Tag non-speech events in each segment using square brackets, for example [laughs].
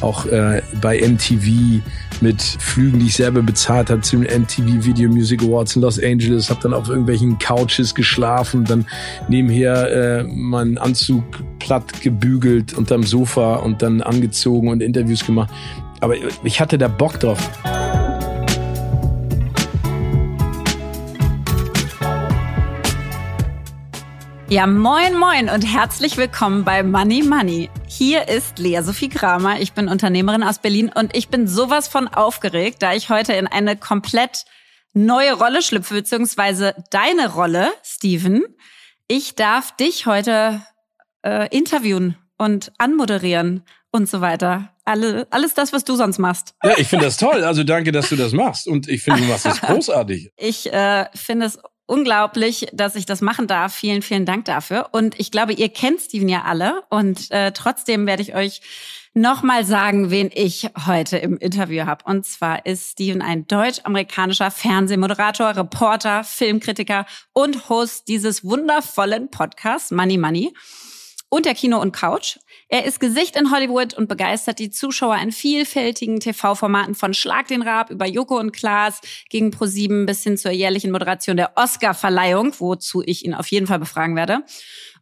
auch äh, bei MTV mit Flügen, die ich selber bezahlt habe zum MTV Video Music Awards in Los Angeles, habe dann auf irgendwelchen Couches geschlafen, dann nebenher äh, meinen Anzug platt gebügelt unterm Sofa und dann angezogen und Interviews gemacht. Aber ich hatte da Bock drauf. Ja, moin, moin und herzlich willkommen bei Money Money. Hier ist Lea Sophie Kramer. Ich bin Unternehmerin aus Berlin und ich bin sowas von aufgeregt, da ich heute in eine komplett neue Rolle schlüpfe, beziehungsweise deine Rolle, Steven. Ich darf dich heute äh, interviewen und anmoderieren und so weiter. Alle, alles das, was du sonst machst. Ja, ich finde das toll. Also danke, dass du das machst. Und ich finde, du machst das [laughs] großartig. Ich äh, finde es unglaublich, dass ich das machen darf. Vielen, vielen Dank dafür. Und ich glaube, ihr kennt Steven ja alle. Und äh, trotzdem werde ich euch nochmal sagen, wen ich heute im Interview habe. Und zwar ist Steven ein deutsch-amerikanischer Fernsehmoderator, Reporter, Filmkritiker und Host dieses wundervollen Podcasts Money Money und der Kino und Couch. Er ist Gesicht in Hollywood und begeistert die Zuschauer in vielfältigen TV-Formaten von Schlag den Rab über Joko und Klaas gegen Pro7 bis hin zur jährlichen Moderation der Oscar-Verleihung, wozu ich ihn auf jeden Fall befragen werde.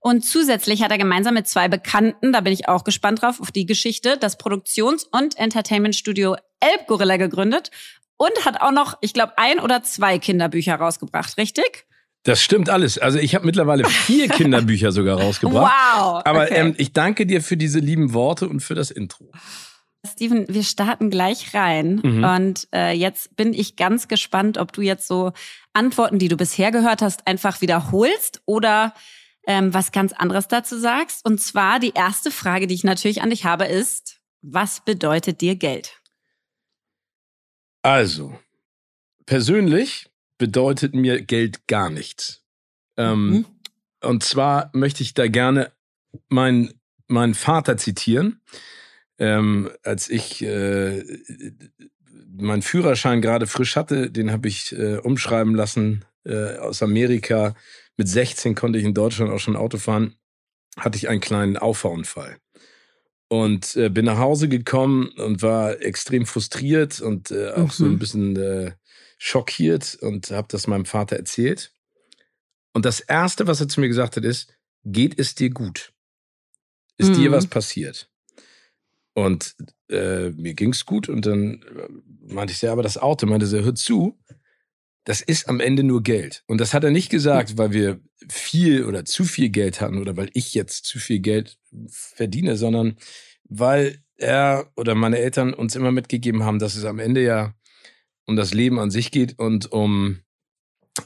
Und zusätzlich hat er gemeinsam mit zwei Bekannten, da bin ich auch gespannt drauf, auf die Geschichte, das Produktions- und Entertainment-Studio Elbgorilla gegründet und hat auch noch, ich glaube, ein oder zwei Kinderbücher rausgebracht, richtig? Das stimmt alles. Also ich habe mittlerweile vier [laughs] Kinderbücher sogar rausgebracht. Wow. Aber okay. ähm, ich danke dir für diese lieben Worte und für das Intro. Steven, wir starten gleich rein. Mhm. Und äh, jetzt bin ich ganz gespannt, ob du jetzt so Antworten, die du bisher gehört hast, einfach wiederholst oder ähm, was ganz anderes dazu sagst. Und zwar die erste Frage, die ich natürlich an dich habe, ist, was bedeutet dir Geld? Also, persönlich bedeutet mir Geld gar nichts. Ähm, mhm. Und zwar möchte ich da gerne meinen meinen Vater zitieren. Ähm, als ich äh, meinen Führerschein gerade frisch hatte, den habe ich äh, umschreiben lassen äh, aus Amerika. Mit 16 konnte ich in Deutschland auch schon Auto fahren. Hatte ich einen kleinen Auffahrunfall und äh, bin nach Hause gekommen und war extrem frustriert und äh, auch mhm. so ein bisschen äh, schockiert und habe das meinem Vater erzählt. Und das Erste, was er zu mir gesagt hat, ist, geht es dir gut? Ist mhm. dir was passiert? Und äh, mir ging's gut und dann äh, meinte ich, ja, aber das Auto, meinte er, hör zu, das ist am Ende nur Geld. Und das hat er nicht gesagt, weil wir viel oder zu viel Geld hatten oder weil ich jetzt zu viel Geld verdiene, sondern weil er oder meine Eltern uns immer mitgegeben haben, dass es am Ende ja um das Leben an sich geht und um,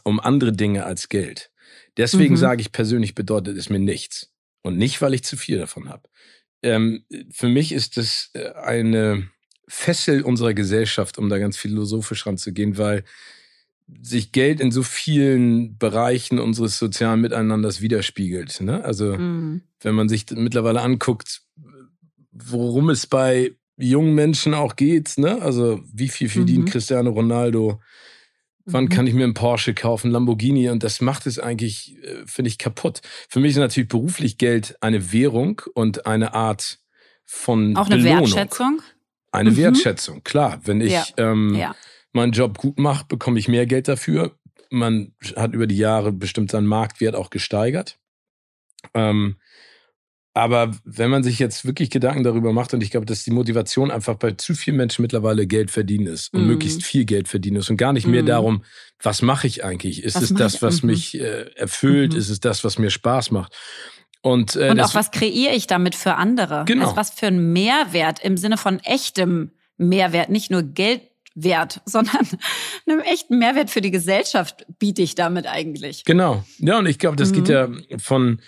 um andere Dinge als Geld. Deswegen mhm. sage ich persönlich, bedeutet es mir nichts. Und nicht, weil ich zu viel davon habe. Ähm, für mich ist es äh, eine Fessel unserer Gesellschaft, um da ganz philosophisch ranzugehen, weil sich Geld in so vielen Bereichen unseres sozialen Miteinanders widerspiegelt. Ne? Also mhm. wenn man sich mittlerweile anguckt, worum es bei jungen Menschen auch geht, ne? Also wie viel verdient mhm. Cristiano Ronaldo? Wann mhm. kann ich mir einen Porsche kaufen, Lamborghini? Und das macht es eigentlich, äh, finde ich, kaputt. Für mich ist natürlich beruflich Geld eine Währung und eine Art von Auch eine Belohnung. Wertschätzung? Eine mhm. Wertschätzung, klar. Wenn ich ja. Ähm, ja. meinen Job gut mache, bekomme ich mehr Geld dafür. Man hat über die Jahre bestimmt seinen Marktwert auch gesteigert. Ähm, aber wenn man sich jetzt wirklich Gedanken darüber macht, und ich glaube, dass die Motivation einfach bei zu vielen Menschen mittlerweile Geld verdienen ist und mm. möglichst viel Geld verdienen ist und gar nicht mehr mm. darum, was mache ich eigentlich? Ist was es das, was mhm. mich äh, erfüllt? Mhm. Ist es das, was mir Spaß macht? Und, äh, und auch was kreiere ich damit für andere? Genau. Also was für ein Mehrwert im Sinne von echtem Mehrwert, nicht nur Geldwert, [laughs] sondern einem echten Mehrwert für die Gesellschaft biete ich damit eigentlich. Genau. Ja, und ich glaube, das mhm. geht ja von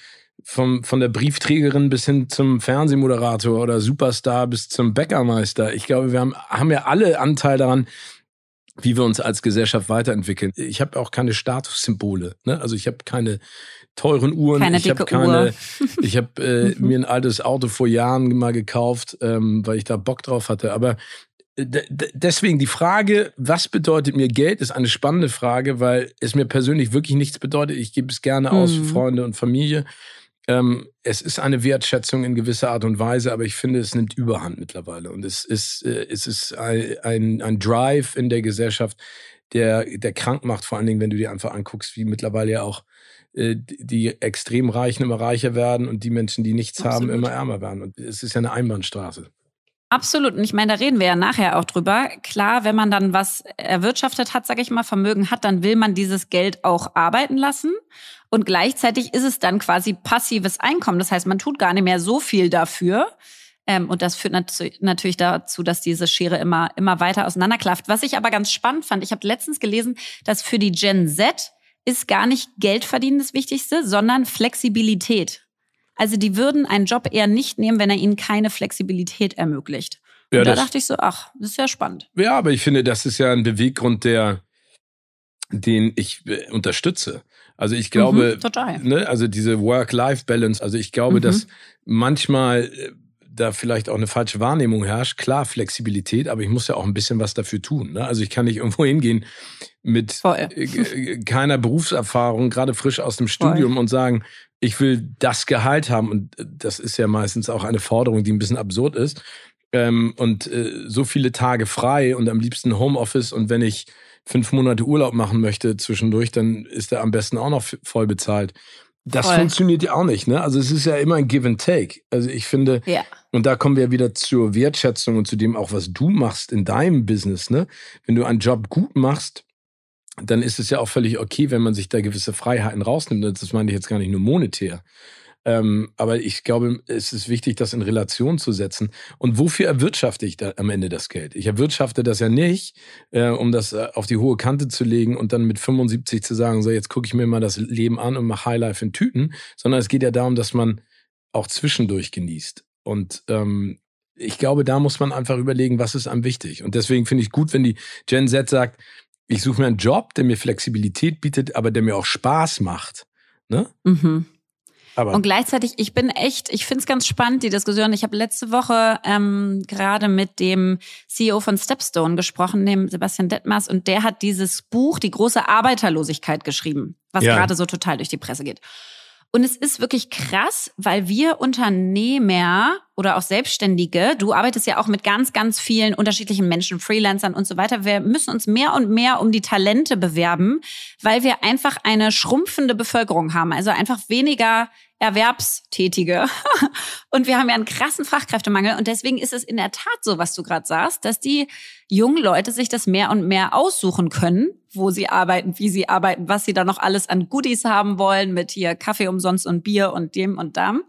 vom, von der Briefträgerin bis hin zum Fernsehmoderator oder Superstar bis zum Bäckermeister. Ich glaube, wir haben, haben ja alle Anteil daran, wie wir uns als Gesellschaft weiterentwickeln. Ich habe auch keine Statussymbole. Ne? Also ich habe keine teuren Uhren. Keine ich habe keine. Uhr. [laughs] Ich habe äh, mhm. mir ein altes Auto vor Jahren mal gekauft, ähm, weil ich da Bock drauf hatte. Aber äh, deswegen die Frage, was bedeutet mir Geld, ist eine spannende Frage, weil es mir persönlich wirklich nichts bedeutet. Ich gebe es gerne aus für mhm. Freunde und Familie. Ähm, es ist eine Wertschätzung in gewisser Art und Weise, aber ich finde, es nimmt Überhand mittlerweile. Und es ist, äh, es ist ein, ein, ein Drive in der Gesellschaft, der, der krank macht, vor allen Dingen, wenn du dir einfach anguckst, wie mittlerweile ja auch äh, die extrem Reichen immer reicher werden und die Menschen, die nichts Absolut. haben, immer ärmer werden. Und es ist ja eine Einbahnstraße. Absolut. Und ich meine, da reden wir ja nachher auch drüber. Klar, wenn man dann was erwirtschaftet hat, sage ich mal, Vermögen hat, dann will man dieses Geld auch arbeiten lassen. Und gleichzeitig ist es dann quasi passives Einkommen. Das heißt, man tut gar nicht mehr so viel dafür. Ähm, und das führt nat natürlich dazu, dass diese Schere immer, immer weiter auseinanderklafft. Was ich aber ganz spannend fand, ich habe letztens gelesen, dass für die Gen Z ist gar nicht Geld verdienen das Wichtigste, sondern Flexibilität. Also die würden einen Job eher nicht nehmen, wenn er ihnen keine Flexibilität ermöglicht. Und ja, da dachte ich so, ach, das ist ja spannend. Ja, aber ich finde, das ist ja ein Beweggrund, der, den ich äh, unterstütze. Also ich glaube, mhm. Ne, also diese Work-Life-Balance, also ich glaube, mhm. dass manchmal äh, da vielleicht auch eine falsche Wahrnehmung herrscht. Klar, Flexibilität, aber ich muss ja auch ein bisschen was dafür tun. Ne? Also ich kann nicht irgendwo hingehen mit äh, keiner Berufserfahrung, gerade frisch aus dem Studium Voll. und sagen, ich will das Gehalt haben. Und äh, das ist ja meistens auch eine Forderung, die ein bisschen absurd ist. Ähm, und äh, so viele Tage frei und am liebsten Homeoffice. Und wenn ich fünf Monate Urlaub machen möchte zwischendurch, dann ist er am besten auch noch voll bezahlt. Das voll. funktioniert ja auch nicht, ne? Also es ist ja immer ein Give and Take. Also ich finde, ja. und da kommen wir wieder zur Wertschätzung und zu dem auch, was du machst in deinem Business, ne? Wenn du einen Job gut machst, dann ist es ja auch völlig okay, wenn man sich da gewisse Freiheiten rausnimmt. Das meine ich jetzt gar nicht nur monetär. Ähm, aber ich glaube, es ist wichtig, das in Relation zu setzen. Und wofür erwirtschafte ich da am Ende das Geld? Ich erwirtschafte das ja nicht, äh, um das äh, auf die hohe Kante zu legen und dann mit 75 zu sagen, so jetzt gucke ich mir mal das Leben an und mache Highlife in Tüten, sondern es geht ja darum, dass man auch zwischendurch genießt. Und ähm, ich glaube, da muss man einfach überlegen, was ist einem wichtig. Und deswegen finde ich gut, wenn die Gen Z sagt, ich suche mir einen Job, der mir Flexibilität bietet, aber der mir auch Spaß macht. Ne? Mhm. Aber und gleichzeitig, ich bin echt, ich finde es ganz spannend, die Diskussion. Ich habe letzte Woche ähm, gerade mit dem CEO von Stepstone gesprochen, dem Sebastian Detmers, und der hat dieses Buch, Die große Arbeiterlosigkeit, geschrieben, was ja. gerade so total durch die Presse geht. Und es ist wirklich krass, weil wir Unternehmer oder auch Selbstständige, du arbeitest ja auch mit ganz, ganz vielen unterschiedlichen Menschen, Freelancern und so weiter. Wir müssen uns mehr und mehr um die Talente bewerben, weil wir einfach eine schrumpfende Bevölkerung haben. Also einfach weniger Erwerbstätige. [laughs] und wir haben ja einen krassen Fachkräftemangel. Und deswegen ist es in der Tat so, was du gerade sagst, dass die jungen Leute sich das mehr und mehr aussuchen können, wo sie arbeiten, wie sie arbeiten, was sie da noch alles an Goodies haben wollen, mit hier Kaffee umsonst und Bier und dem und dam.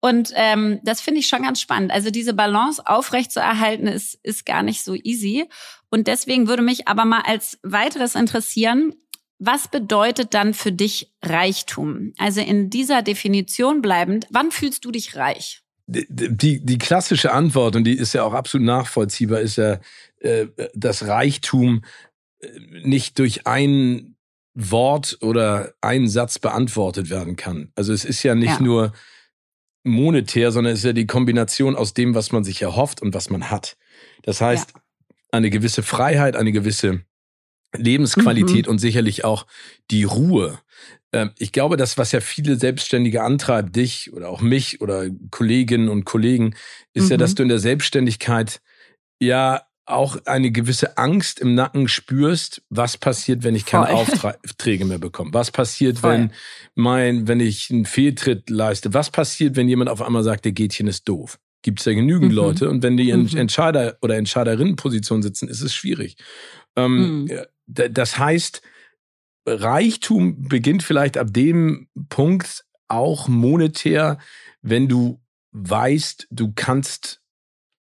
Und ähm, das finde ich schon ganz spannend. Also diese Balance aufrecht zu erhalten, ist, ist gar nicht so easy. Und deswegen würde mich aber mal als weiteres interessieren, was bedeutet dann für dich Reichtum? Also in dieser Definition bleibend, wann fühlst du dich reich? Die, die, die klassische Antwort, und die ist ja auch absolut nachvollziehbar, ist ja, äh, dass Reichtum nicht durch ein Wort oder einen Satz beantwortet werden kann. Also es ist ja nicht ja. nur monetär, sondern es ist ja die Kombination aus dem, was man sich erhofft und was man hat. Das heißt, ja. eine gewisse Freiheit, eine gewisse Lebensqualität mhm. und sicherlich auch die Ruhe. Ähm, ich glaube, das, was ja viele Selbstständige antreibt, dich oder auch mich oder Kolleginnen und Kollegen, ist mhm. ja, dass mhm. du in der Selbstständigkeit ja auch eine gewisse Angst im Nacken spürst, was passiert, wenn ich keine Voll. [laughs] Aufträge mehr bekomme? Was passiert, Voll. wenn mein, wenn ich einen Fehltritt leiste? Was passiert, wenn jemand auf einmal sagt, der Gätchen ist doof? Gibt es ja genügend mhm. Leute und wenn die in mhm. Entscheider- oder Entscheiderinnenposition sitzen, ist es schwierig. Ähm, mhm. Das heißt, Reichtum beginnt vielleicht ab dem Punkt auch monetär, wenn du weißt, du kannst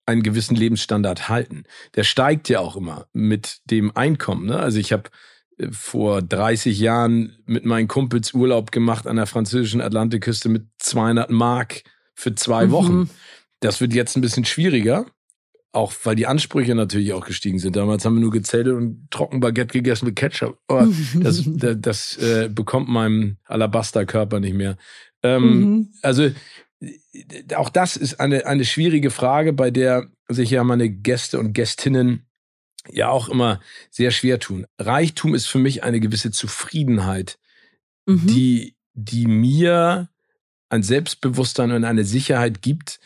einen gewissen Lebensstandard halten. Der steigt ja auch immer mit dem Einkommen. Ne? Also ich habe äh, vor 30 Jahren mit meinen Kumpels Urlaub gemacht an der französischen Atlantikküste mit 200 Mark für zwei mhm. Wochen. Das wird jetzt ein bisschen schwieriger. Auch weil die Ansprüche natürlich auch gestiegen sind. Damals haben wir nur gezeltet und Trockenbaguette gegessen mit Ketchup. Aber das, [laughs] das, das äh, bekommt meinem Alabasterkörper nicht mehr. Ähm, mhm. Also auch das ist eine, eine schwierige Frage, bei der sich ja meine Gäste und Gästinnen ja auch immer sehr schwer tun. Reichtum ist für mich eine gewisse Zufriedenheit, mhm. die, die mir ein Selbstbewusstsein und eine Sicherheit gibt,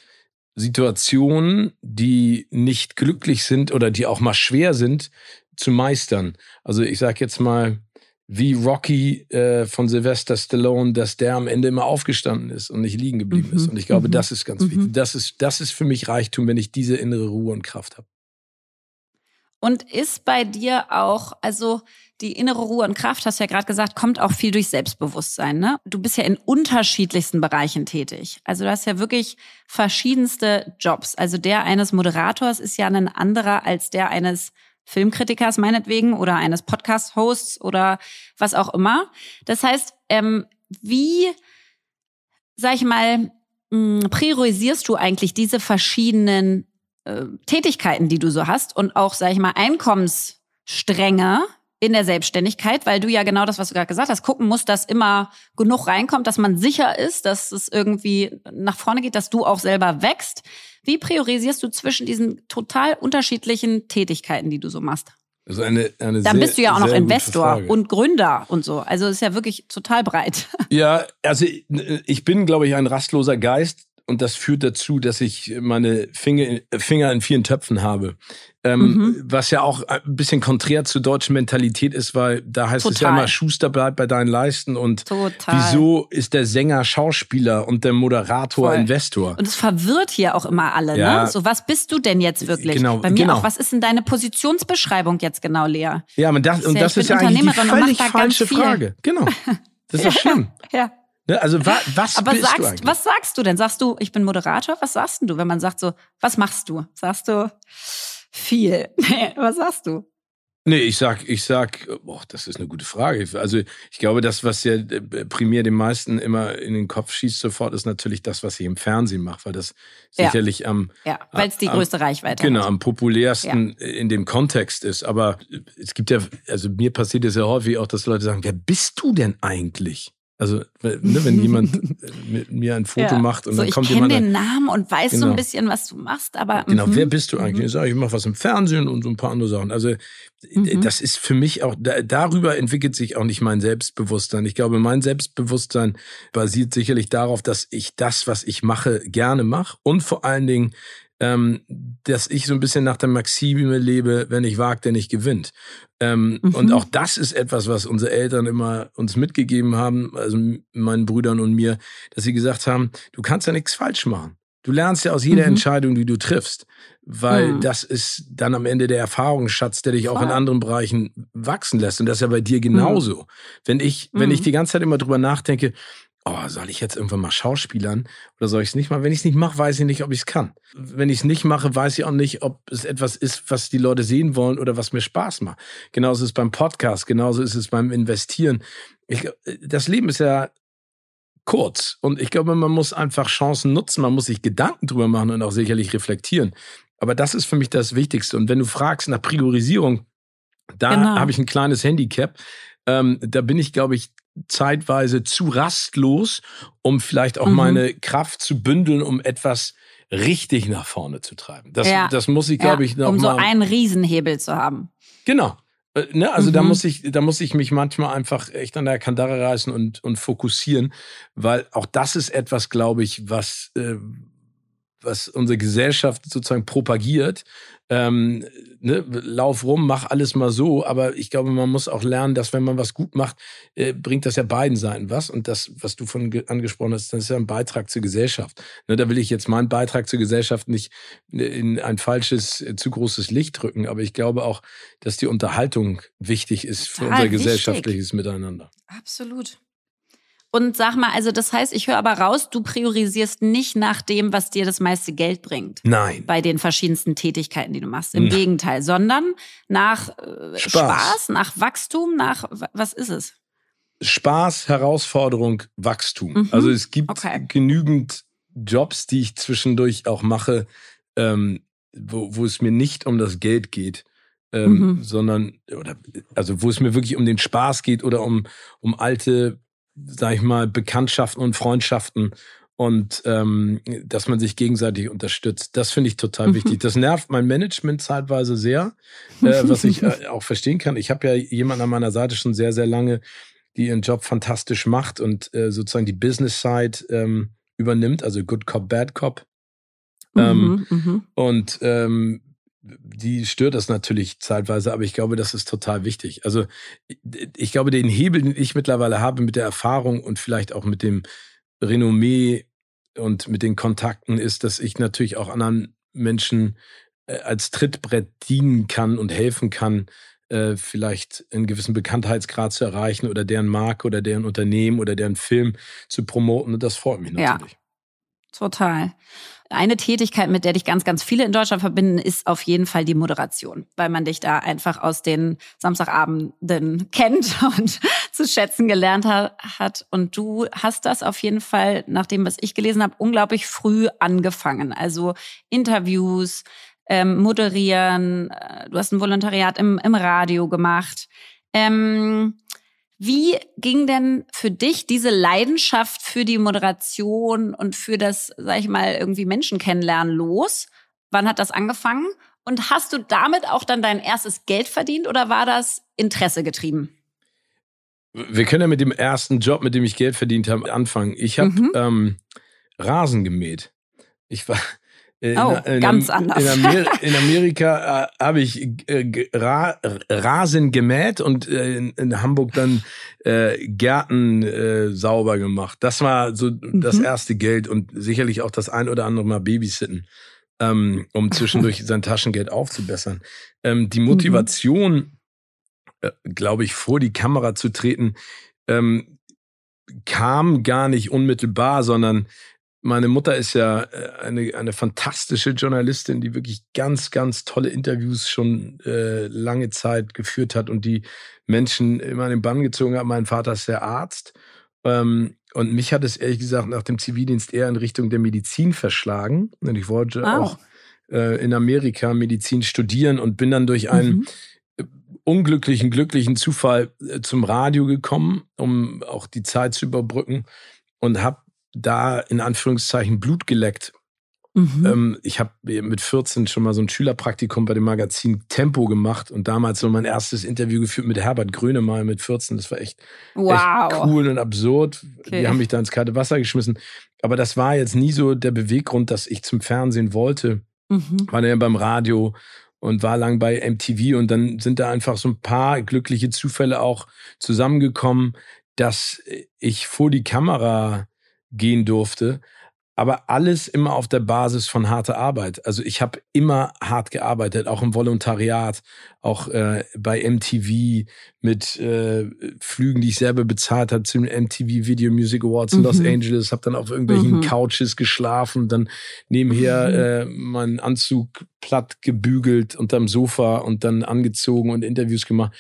Situationen, die nicht glücklich sind oder die auch mal schwer sind, zu meistern. Also ich sage jetzt mal, wie Rocky äh, von Sylvester Stallone, dass der am Ende immer aufgestanden ist und nicht liegen geblieben mhm. ist. Und ich glaube, mhm. das ist ganz mhm. wichtig. Das ist, das ist für mich Reichtum, wenn ich diese innere Ruhe und Kraft habe. Und ist bei dir auch, also die innere Ruhe und Kraft, hast du ja gerade gesagt, kommt auch viel durch Selbstbewusstsein. Ne? Du bist ja in unterschiedlichsten Bereichen tätig. Also du hast ja wirklich verschiedenste Jobs. Also der eines Moderators ist ja ein anderer als der eines Filmkritikers meinetwegen oder eines Podcast-Hosts oder was auch immer. Das heißt, ähm, wie, sag ich mal, hm, priorisierst du eigentlich diese verschiedenen äh, Tätigkeiten, die du so hast und auch, sag ich mal, Einkommensstränge, in der Selbstständigkeit, weil du ja genau das, was du gerade gesagt hast, gucken musst, dass immer genug reinkommt, dass man sicher ist, dass es irgendwie nach vorne geht, dass du auch selber wächst. Wie priorisierst du zwischen diesen total unterschiedlichen Tätigkeiten, die du so machst? Also eine, eine Dann sehr, bist du ja auch noch Investor und Gründer und so. Also ist ja wirklich total breit. Ja, also ich bin, glaube ich, ein rastloser Geist und das führt dazu, dass ich meine Finger, Finger in vielen Töpfen habe. Ähm, mhm. Was ja auch ein bisschen konträr zur deutschen Mentalität ist, weil da heißt Total. es ja immer, Schuster bleibt bei deinen Leisten und Total. wieso ist der Sänger Schauspieler und der Moderator Voll. Investor? Und es verwirrt hier auch immer alle, ne? ja. ne? So, was bist du denn jetzt wirklich? Genau, bei mir genau. auch, was ist denn deine Positionsbeschreibung jetzt genau, Lea? Ja, und das, und das ist ja eigentlich die völlig falsche Frage. Genau. Das ist [laughs] ja, schlimm. Ja. Ne, also wa, was Aber bist sagst, du eigentlich? was sagst du denn? Sagst du, ich bin Moderator? Was sagst du, wenn man sagt so, was machst du? Sagst du viel? [laughs] Nee, was sagst du? Nee, ich sag, ich sag, boah, das ist eine gute Frage. Also ich glaube, das, was ja äh, primär den meisten immer in den Kopf schießt sofort, ist natürlich das, was ich im Fernsehen mache, weil das ja. sicherlich am ja, weil es die am, größte Reichweite genau hat. am populärsten ja. in dem Kontext ist. Aber es gibt ja, also mir passiert es ja häufig auch, dass Leute sagen, wer bist du denn eigentlich? Also, ne, wenn jemand [laughs] mit mir ein Foto ja. macht und so, dann kommt jemand. Ich kenne den Namen und weiß genau. so ein bisschen, was du machst, aber. Genau, wer mhm. bist du eigentlich? Ich sage, ich mache was im Fernsehen und so ein paar andere Sachen. Also, mhm. das ist für mich auch, da, darüber entwickelt sich auch nicht mein Selbstbewusstsein. Ich glaube, mein Selbstbewusstsein basiert sicherlich darauf, dass ich das, was ich mache, gerne mache und vor allen Dingen ähm, dass ich so ein bisschen nach der Maxime lebe, wenn ich wagt, der nicht gewinnt. Ähm, mhm. Und auch das ist etwas, was unsere Eltern immer uns mitgegeben haben, also meinen Brüdern und mir, dass sie gesagt haben, du kannst ja nichts falsch machen. Du lernst ja aus jeder mhm. Entscheidung, die du triffst, weil mhm. das ist dann am Ende der Erfahrungsschatz, der dich auch in anderen Bereichen wachsen lässt. Und das ist ja bei dir genauso. Mhm. Wenn ich, wenn ich mhm. die ganze Zeit immer drüber nachdenke, oh, soll ich jetzt irgendwann mal schauspielern oder soll ich es nicht machen? Wenn ich es nicht mache, weiß ich nicht, ob ich es kann. Wenn ich es nicht mache, weiß ich auch nicht, ob es etwas ist, was die Leute sehen wollen oder was mir Spaß macht. Genauso ist es beim Podcast, genauso ist es beim Investieren. Ich, das Leben ist ja kurz und ich glaube, man muss einfach Chancen nutzen, man muss sich Gedanken drüber machen und auch sicherlich reflektieren. Aber das ist für mich das Wichtigste. Und wenn du fragst nach Priorisierung, da genau. habe ich ein kleines Handicap. Ähm, da bin ich, glaube ich, zeitweise zu rastlos, um vielleicht auch mhm. meine Kraft zu bündeln, um etwas richtig nach vorne zu treiben. Das, ja. das muss ich, glaube ja. ich, noch um mal. Um so einen Riesenhebel zu haben. Genau. Äh, ne, also mhm. da muss ich, da muss ich mich manchmal einfach echt an der Kandare reißen und, und fokussieren, weil auch das ist etwas, glaube ich, was, äh, was unsere Gesellschaft sozusagen propagiert. Ähm, ne, lauf rum, mach alles mal so. Aber ich glaube, man muss auch lernen, dass wenn man was gut macht, äh, bringt das ja beiden Seiten was. Und das, was du von angesprochen hast, das ist ja ein Beitrag zur Gesellschaft. Ne, da will ich jetzt meinen Beitrag zur Gesellschaft nicht in ein falsches, äh, zu großes Licht drücken. Aber ich glaube auch, dass die Unterhaltung wichtig ist für Total unser gesellschaftliches Miteinander. Absolut. Und sag mal, also das heißt, ich höre aber raus, du priorisierst nicht nach dem, was dir das meiste Geld bringt. Nein. Bei den verschiedensten Tätigkeiten, die du machst. Im Nein. Gegenteil, sondern nach äh, Spaß. Spaß, nach Wachstum, nach was ist es? Spaß, Herausforderung, Wachstum. Mhm. Also es gibt okay. genügend Jobs, die ich zwischendurch auch mache, ähm, wo, wo es mir nicht um das Geld geht ähm, mhm. sondern, oder, also wo es mir wirklich um den Spaß geht oder um, um alte, sag ich mal, Bekanntschaften und Freundschaften und ähm, dass man sich gegenseitig unterstützt. Das finde ich total mhm. wichtig. Das nervt mein Management zeitweise sehr, äh, was ich äh, [laughs] auch verstehen kann. Ich habe ja jemanden an meiner Seite schon sehr, sehr lange, die ihren Job fantastisch macht und äh, sozusagen die Business Side ähm, übernimmt, also Good Cop, Bad Cop. Ähm, mhm, mhm. und ähm, die stört das natürlich zeitweise, aber ich glaube, das ist total wichtig. Also ich glaube, den Hebel, den ich mittlerweile habe mit der Erfahrung und vielleicht auch mit dem Renommee und mit den Kontakten, ist, dass ich natürlich auch anderen Menschen äh, als Trittbrett dienen kann und helfen kann, äh, vielleicht einen gewissen Bekanntheitsgrad zu erreichen oder deren Marke oder deren Unternehmen oder deren Film zu promoten. Und das freut mich natürlich. Ja, total. Eine Tätigkeit, mit der dich ganz, ganz viele in Deutschland verbinden, ist auf jeden Fall die Moderation, weil man dich da einfach aus den Samstagabenden [laughs] kennt und zu schätzen gelernt hat. Und du hast das auf jeden Fall, nach dem, was ich gelesen habe, unglaublich früh angefangen. Also Interviews, ähm, moderieren, äh, du hast ein Volontariat im, im Radio gemacht. Ähm, wie ging denn für dich diese Leidenschaft für die Moderation und für das, sag ich mal, irgendwie Menschen kennenlernen los? Wann hat das angefangen? Und hast du damit auch dann dein erstes Geld verdient oder war das Interesse getrieben? Wir können ja mit dem ersten Job, mit dem ich Geld verdient habe, anfangen. Ich habe mhm. ähm, Rasen gemäht. Ich war, in, oh, in, ganz anders. In, Amer in Amerika äh, habe ich äh, Ra Rasen gemäht und äh, in, Hamburg dann äh, Gärten äh, sauber gemacht. Das war so mhm. das erste Geld und sicherlich auch das ein oder andere Mal Babysitten, ähm, um [laughs] zwischendurch sein Taschengeld aufzubessern. Ähm, die mhm. Motivation, mhm. glaube ich, vor die Kamera zu treten, ähm, kam gar nicht unmittelbar, sondern meine Mutter ist ja äh, eine, eine fantastische Journalistin, die wirklich ganz, ganz tolle Interviews schon äh, lange Zeit geführt hat und die Menschen immer in den Bann gezogen hat. Mein Vater ist der Arzt. Ähm, und mich hat es ehrlich gesagt nach dem Zivildienst eher in Richtung der Medizin verschlagen. Und ich wollte oh. auch äh, in Amerika Medizin studieren und bin dann durch einen mhm. Äh, unglücklichen, glücklichen Zufall äh, zum Radio gekommen, um auch die Zeit zu überbrücken und habe da in Anführungszeichen Blut geleckt. Mhm. Ähm, ich habe mit 14 schon mal so ein Schülerpraktikum bei dem Magazin Tempo gemacht und damals so mein erstes Interview geführt mit Herbert Grönemeyer mit 14. Das war echt, wow. echt cool und absurd. Okay. Die haben mich da ins kalte Wasser geschmissen. Aber das war jetzt nie so der Beweggrund, dass ich zum Fernsehen wollte. Mhm. War dann ja beim Radio und war lang bei MTV und dann sind da einfach so ein paar glückliche Zufälle auch zusammengekommen, dass ich vor die Kamera gehen durfte. Aber alles immer auf der Basis von harter Arbeit. Also ich habe immer hart gearbeitet, auch im Volontariat, auch äh, bei MTV mit äh, Flügen, die ich selber bezahlt habe zum MTV Video Music Awards in mhm. Los Angeles. Habe dann auf irgendwelchen mhm. Couches geschlafen, dann nebenher mhm. äh, meinen Anzug platt gebügelt unterm Sofa und dann angezogen und Interviews gemacht.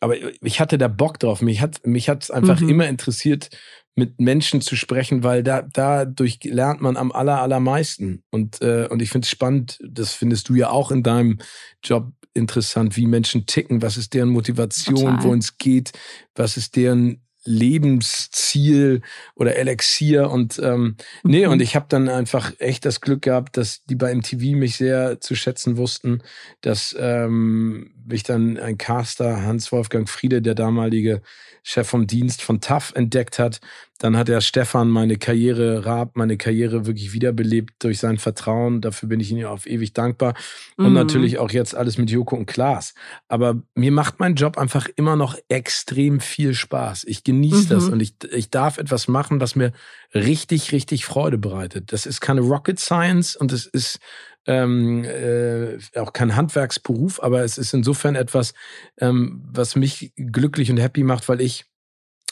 Aber ich hatte da Bock drauf. Mich hat mich hat's einfach mhm. immer interessiert, mit Menschen zu sprechen, weil da dadurch lernt man am aller allermeisten. Und äh, und ich finde es spannend. Das findest du ja auch in deinem Job interessant, wie Menschen ticken, was ist deren Motivation, wohin es geht, was ist deren Lebensziel oder Elixier und ähm, nee, mhm. und ich habe dann einfach echt das Glück gehabt, dass die bei MTV mich sehr zu schätzen wussten, dass ähm, mich dann ein Caster, Hans-Wolfgang Friede, der damalige Chef vom Dienst von TAF entdeckt hat. Dann hat er Stefan meine Karriere, Raab, meine Karriere wirklich wiederbelebt durch sein Vertrauen. Dafür bin ich ihm auf ewig dankbar. Und mhm. natürlich auch jetzt alles mit Joko und Klaas. Aber mir macht mein Job einfach immer noch extrem viel Spaß. Ich genieße mhm. das und ich, ich darf etwas machen, was mir richtig, richtig Freude bereitet. Das ist keine Rocket Science und es ist ähm, äh, auch kein Handwerksberuf, aber es ist insofern etwas, ähm, was mich glücklich und happy macht, weil ich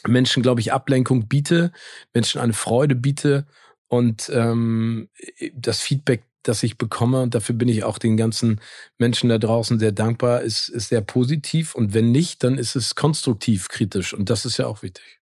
Menschen, glaube ich, Ablenkung biete, Menschen eine Freude biete und ähm, das Feedback, das ich bekomme, und dafür bin ich auch den ganzen Menschen da draußen sehr dankbar, ist, ist sehr positiv. Und wenn nicht, dann ist es konstruktiv kritisch. Und das ist ja auch wichtig.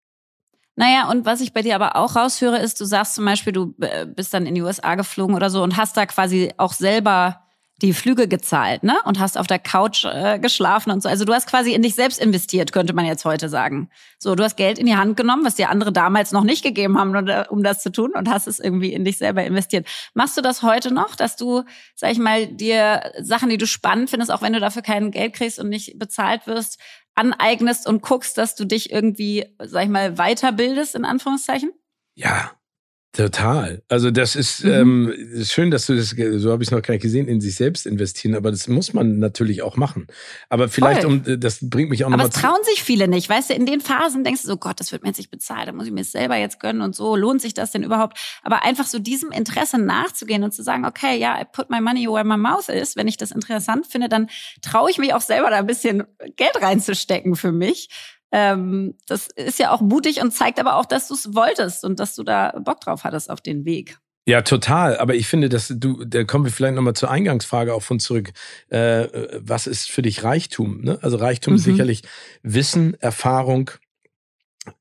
Naja, und was ich bei dir aber auch raushöre, ist, du sagst zum Beispiel, du äh, bist dann in die USA geflogen oder so und hast da quasi auch selber die Flüge gezahlt, ne? Und hast auf der Couch äh, geschlafen und so. Also du hast quasi in dich selbst investiert, könnte man jetzt heute sagen. So, du hast Geld in die Hand genommen, was dir andere damals noch nicht gegeben haben, um das zu tun und hast es irgendwie in dich selber investiert. Machst du das heute noch, dass du, sag ich mal, dir Sachen, die du spannend findest, auch wenn du dafür kein Geld kriegst und nicht bezahlt wirst, aneignest und guckst, dass du dich irgendwie, sag ich mal, weiterbildest, in Anführungszeichen? Ja, Total. Also das ist, mhm. ähm, schön, dass du das, so habe ich es noch gar nicht gesehen, in sich selbst investieren, aber das muss man natürlich auch machen. Aber vielleicht, Voll. um das bringt mich auch nochmal. Aber es trauen sich viele nicht, weißt du, in den Phasen denkst du so, Gott, das wird mir jetzt nicht bezahlt, da muss ich mir es selber jetzt gönnen und so, lohnt sich das denn überhaupt? Aber einfach so diesem Interesse nachzugehen und zu sagen, okay, ja, I put my money where my mouth is, wenn ich das interessant finde, dann traue ich mich auch selber da ein bisschen Geld reinzustecken für mich. Ähm, das ist ja auch mutig und zeigt aber auch, dass du es wolltest und dass du da Bock drauf hattest auf den Weg. Ja, total. Aber ich finde, dass du, da kommen wir vielleicht nochmal zur Eingangsfrage auch von zurück. Äh, was ist für dich Reichtum? Ne? Also Reichtum mhm. ist sicherlich Wissen, Erfahrung,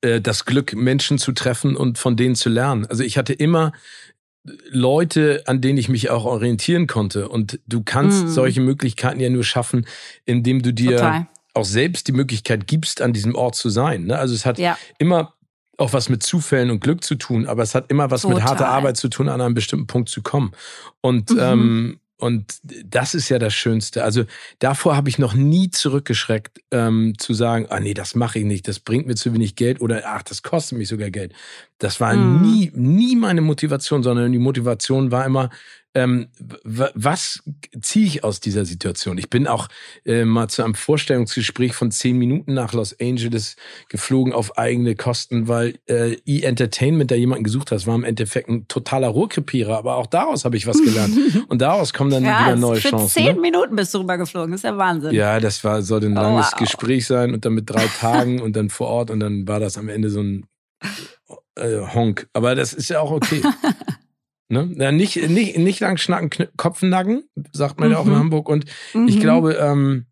äh, das Glück, Menschen zu treffen und von denen zu lernen. Also ich hatte immer Leute, an denen ich mich auch orientieren konnte. Und du kannst mhm. solche Möglichkeiten ja nur schaffen, indem du dir Total auch selbst die Möglichkeit gibst, an diesem Ort zu sein. Ne? Also es hat ja. immer auch was mit Zufällen und Glück zu tun, aber es hat immer was Total. mit harter Arbeit zu tun, an einem bestimmten Punkt zu kommen. Und mhm. ähm, und das ist ja das Schönste. Also davor habe ich noch nie zurückgeschreckt, ähm, zu sagen, ah nee, das mache ich nicht, das bringt mir zu wenig Geld oder ach, das kostet mich sogar Geld. Das war mhm. nie, nie meine Motivation, sondern die Motivation war immer, ähm, was ziehe ich aus dieser Situation? Ich bin auch äh, mal zu einem Vorstellungsgespräch von zehn Minuten nach Los Angeles geflogen auf eigene Kosten, weil äh, E-Entertainment da jemanden gesucht hat. Das war im Endeffekt ein totaler Rohrkrepierer, aber auch daraus habe ich was gelernt. [laughs] Und daraus kommen dann ja, wieder neue für Chancen. Zehn ne? Minuten bist du rübergeflogen, das ist ja Wahnsinn. Ja, das war sollte ein oh, langes wow. Gespräch sein und dann mit drei Tagen und dann vor Ort und dann war das am Ende so ein äh, Honk. Aber das ist ja auch okay. [laughs] Ne? Ja, nicht, nicht, nicht lang schnacken, Kopf nacken, sagt man mhm. ja auch in mhm. Hamburg. Und mhm. ich glaube, ähm,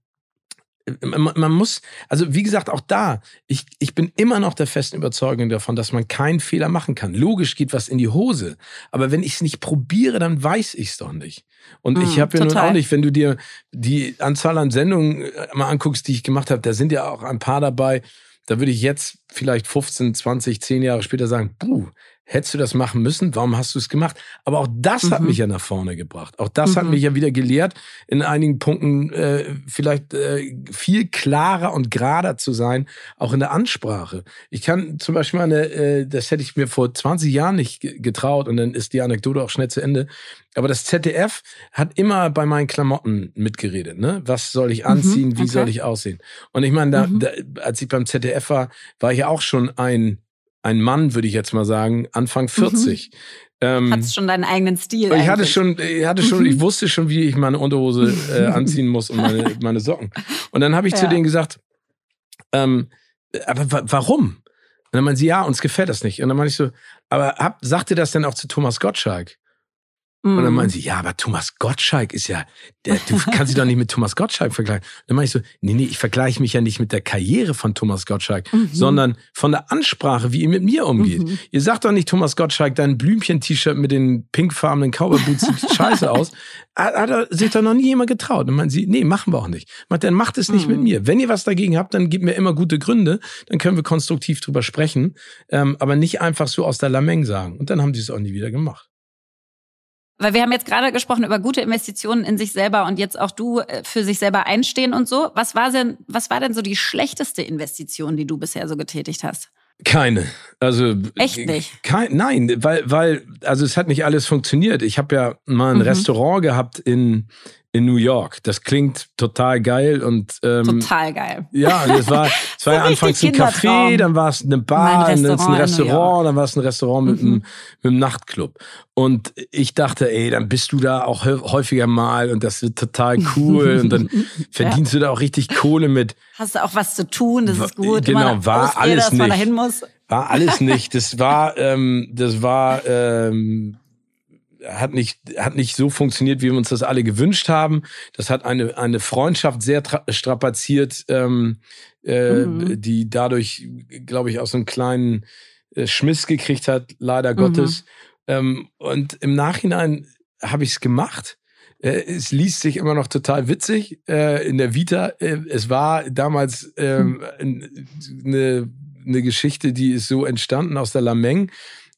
man, man muss, also wie gesagt, auch da, ich, ich bin immer noch der festen Überzeugung davon, dass man keinen Fehler machen kann. Logisch geht was in die Hose, aber wenn ich es nicht probiere, dann weiß ich es doch nicht. Und mhm, ich habe ja nun auch nicht, wenn du dir die Anzahl an Sendungen äh, mal anguckst, die ich gemacht habe, da sind ja auch ein paar dabei, da würde ich jetzt vielleicht 15, 20, 10 Jahre später sagen, puh, hättest du das machen müssen? Warum hast du es gemacht? Aber auch das mhm. hat mich ja nach vorne gebracht. Auch das mhm. hat mich ja wieder gelehrt, in einigen Punkten äh, vielleicht äh, viel klarer und gerader zu sein, auch in der Ansprache. Ich kann zum Beispiel mal eine, äh, das hätte ich mir vor 20 Jahren nicht getraut und dann ist die Anekdote auch schnell zu Ende. Aber das ZDF hat immer bei meinen Klamotten mitgeredet. Ne? Was soll ich anziehen? Mhm, okay. Wie soll ich aussehen? Und ich meine, da, mhm. da, als ich beim ZDF war, war ich ja auch schon ein ein Mann, würde ich jetzt mal sagen, Anfang 40. Mhm. Ähm, Hattest schon deinen eigenen Stil. Ich hatte schon, ich hatte schon, mhm. ich wusste schon, wie ich meine Unterhose äh, [laughs] anziehen muss und meine, meine Socken. Und dann habe ich ja. zu denen gesagt, ähm, aber warum? Und dann meinen sie, ja, uns gefällt das nicht. Und dann meine ich so, aber hab, sagt ihr das denn auch zu Thomas Gottschalk? Und dann meinen mhm. sie, ja, aber Thomas Gottschalk ist ja, der, du [laughs] kannst dich doch nicht mit Thomas Gottschalk vergleichen. Dann meine ich so, nee, nee, ich vergleiche mich ja nicht mit der Karriere von Thomas Gottschalk, mhm. sondern von der Ansprache, wie ihr mit mir umgeht. Mhm. Ihr sagt doch nicht, Thomas Gottschalk, dein Blümchen-T-Shirt mit den pinkfarbenen Cowboy-Boots sieht [laughs] scheiße aus. Hat, hat er sich doch noch nie jemand getraut. Dann meinen sie, nee, machen wir auch nicht. Meint, dann macht es nicht mhm. mit mir. Wenn ihr was dagegen habt, dann gebt mir immer gute Gründe, dann können wir konstruktiv drüber sprechen, ähm, aber nicht einfach so aus der Lameng sagen. Und dann haben sie es auch nie wieder gemacht. Weil wir haben jetzt gerade gesprochen über gute Investitionen in sich selber und jetzt auch du äh, für sich selber einstehen und so. Was war denn, was war denn so die schlechteste Investition, die du bisher so getätigt hast? Keine. Also echt nicht. Kein, nein, weil weil also es hat nicht alles funktioniert. Ich habe ja mal ein mhm. Restaurant gehabt in in New York. Das klingt total geil und ähm, total geil. Ja, es war, [laughs] es war ja anfangs ein Café, dann war es eine Bar, dann ein Restaurant, dann war es ein Restaurant mit, mhm. einem, mit einem Nachtclub. Und ich dachte, ey, dann bist du da auch häufiger mal und das wird total cool und dann [laughs] verdienst ja. du da auch richtig Kohle mit. Hast du auch was zu tun, das ist gut. Genau, war alles nicht. War alles nicht. Das war, ähm, das war ähm, hat nicht, hat nicht so funktioniert, wie wir uns das alle gewünscht haben. Das hat eine, eine Freundschaft sehr strapaziert, ähm, äh, mhm. die dadurch, glaube ich, aus so einem kleinen äh, Schmiss gekriegt hat, leider mhm. Gottes. Ähm, und im Nachhinein habe ich es gemacht. Äh, es liest sich immer noch total witzig äh, in der Vita. Äh, es war damals ähm, hm. eine, eine Geschichte, die ist so entstanden aus der Lameng.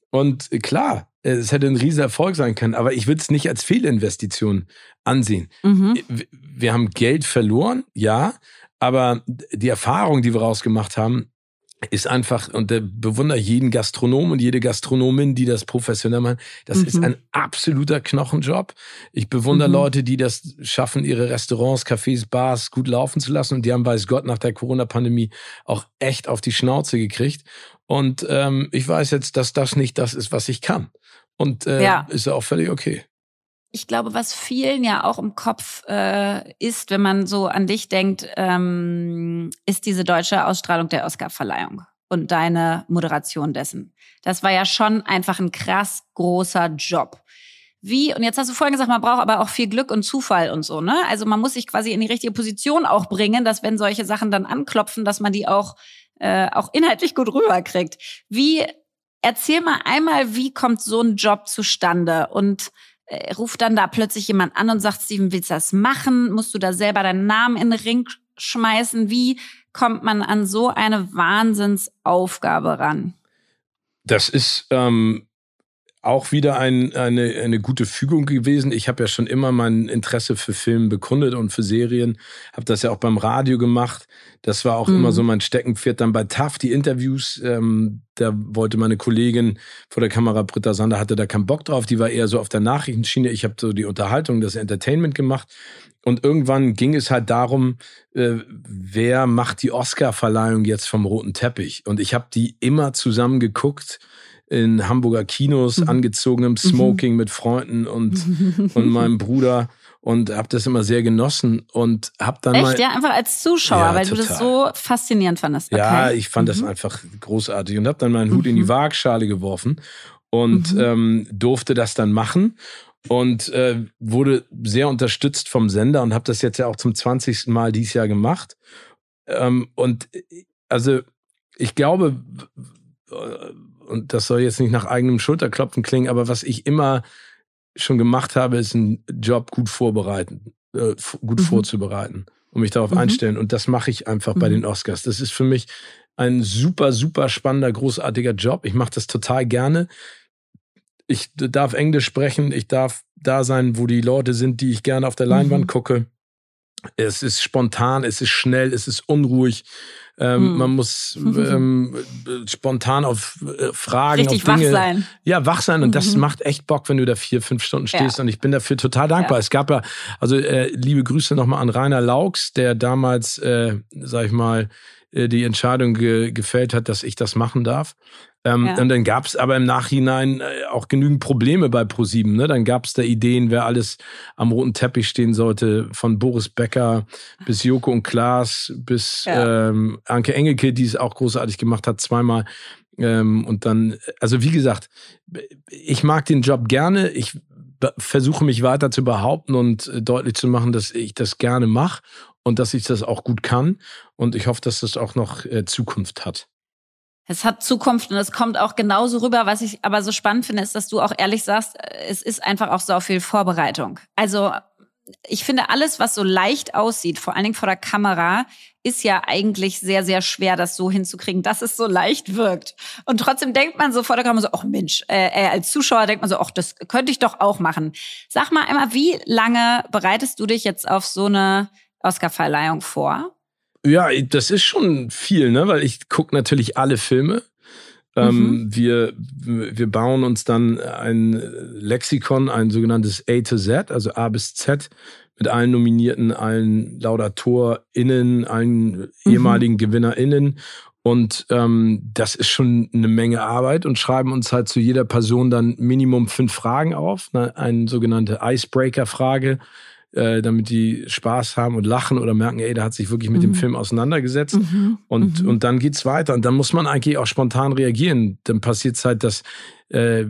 Und klar, es hätte ein riesiger Erfolg sein können, aber ich würde es nicht als Fehlinvestition ansehen. Mhm. Wir haben Geld verloren, ja, aber die Erfahrung, die wir rausgemacht haben, ist einfach, und der bewundere jeden Gastronom und jede Gastronomin, die das professionell machen, das mhm. ist ein absoluter Knochenjob. Ich bewundere mhm. Leute, die das schaffen, ihre Restaurants, Cafés, Bars gut laufen zu lassen. Und die haben, weiß Gott, nach der Corona-Pandemie auch echt auf die Schnauze gekriegt. Und ähm, ich weiß jetzt, dass das nicht das ist, was ich kann. Und äh, ja. ist ja auch völlig okay. Ich glaube, was vielen ja auch im Kopf äh, ist, wenn man so an dich denkt, ähm, ist diese deutsche Ausstrahlung der Oscarverleihung und deine Moderation dessen. Das war ja schon einfach ein krass großer Job. Wie, und jetzt hast du vorhin gesagt, man braucht aber auch viel Glück und Zufall und so, ne? Also man muss sich quasi in die richtige Position auch bringen, dass wenn solche Sachen dann anklopfen, dass man die auch äh, auch inhaltlich gut rüberkriegt. Wie erzähl mal einmal, wie kommt so ein Job zustande und äh, ruft dann da plötzlich jemand an und sagt, Steven, willst du das machen? Musst du da selber deinen Namen in den Ring schmeißen? Wie kommt man an so eine Wahnsinnsaufgabe ran? Das ist ähm, auch wieder ein, eine, eine gute Fügung gewesen. Ich habe ja schon immer mein Interesse für Filme bekundet und für Serien. Habe das ja auch beim Radio gemacht. Das war auch mhm. immer so mein Steckenpferd. Dann bei TAF, die Interviews, ähm, da wollte meine Kollegin vor der Kamera, Britta Sander, hatte da keinen Bock drauf. Die war eher so auf der Nachrichtenschiene. Ich habe so die Unterhaltung, das Entertainment gemacht. Und irgendwann ging es halt darum, äh, wer macht die Oscar-Verleihung jetzt vom roten Teppich? Und ich habe die immer zusammen geguckt in Hamburger Kinos, mhm. angezogenem mhm. Smoking mhm. mit Freunden und, und meinem [laughs] Bruder und habe das immer sehr genossen und habe dann Echt, mal ja, einfach als Zuschauer, ja, weil total. du das so faszinierend fandest. Okay. Ja, ich fand mhm. das einfach großartig und habe dann meinen Hut in die mhm. Waagschale geworfen und mhm. ähm, durfte das dann machen und äh, wurde sehr unterstützt vom Sender und habe das jetzt ja auch zum 20. Mal dieses Jahr gemacht. Ähm, und äh, also ich glaube, und das soll jetzt nicht nach eigenem Schulterklopfen klingen, aber was ich immer schon gemacht habe, ist einen Job gut vorbereiten, äh, gut mhm. vorzubereiten und mich darauf mhm. einstellen. Und das mache ich einfach mhm. bei den Oscars. Das ist für mich ein super, super spannender, großartiger Job. Ich mache das total gerne. Ich darf Englisch sprechen, ich darf da sein, wo die Leute sind, die ich gerne auf der Leinwand mhm. gucke. Es ist spontan, es ist schnell, es ist unruhig. Ähm, hm. Man muss ähm, spontan auf äh, Fragen, Richtig auf Dinge, wach sein. Ja, wach sein. Und das mhm. macht echt Bock, wenn du da vier, fünf Stunden stehst. Ja. Und ich bin dafür total dankbar. Ja. Es gab ja, also äh, liebe Grüße nochmal an Rainer Laux, der damals, äh, sag ich mal, äh, die Entscheidung ge gefällt hat, dass ich das machen darf. Ähm, ja. Und dann gab es aber im Nachhinein äh, auch genügend Probleme bei ProSieben. Ne? Dann gab es da Ideen, wer alles am roten Teppich stehen sollte, von Boris Becker bis Joko und Klaas bis ja. ähm, Anke Engelke, die es auch großartig gemacht hat, zweimal. Ähm, und dann, also wie gesagt, ich mag den Job gerne. Ich versuche mich weiter zu behaupten und äh, deutlich zu machen, dass ich das gerne mache und dass ich das auch gut kann. Und ich hoffe, dass das auch noch äh, Zukunft hat. Es hat Zukunft und es kommt auch genauso rüber. Was ich aber so spannend finde, ist, dass du auch ehrlich sagst, es ist einfach auch so viel Vorbereitung. Also ich finde, alles, was so leicht aussieht, vor allen Dingen vor der Kamera, ist ja eigentlich sehr, sehr schwer, das so hinzukriegen, dass es so leicht wirkt. Und trotzdem denkt man so vor der Kamera so, ach Mensch, äh, äh, als Zuschauer denkt man so, ach, das könnte ich doch auch machen. Sag mal einmal, wie lange bereitest du dich jetzt auf so eine Oscarverleihung vor? Ja, das ist schon viel, ne? Weil ich gucke natürlich alle Filme. Ähm, mhm. wir, wir bauen uns dann ein Lexikon, ein sogenanntes A to Z, also A bis Z mit allen Nominierten, allen LaudatorInnen, allen mhm. ehemaligen GewinnerInnen. Und ähm, das ist schon eine Menge Arbeit und schreiben uns halt zu jeder Person dann Minimum fünf Fragen auf, ne? eine sogenannte Icebreaker-Frage, äh, damit die Spaß haben und lachen oder merken, ey, der hat sich wirklich mit mhm. dem Film auseinandergesetzt. Mhm. Und, mhm. und dann geht's weiter. Und dann muss man eigentlich auch spontan reagieren. Dann passiert es halt, dass äh,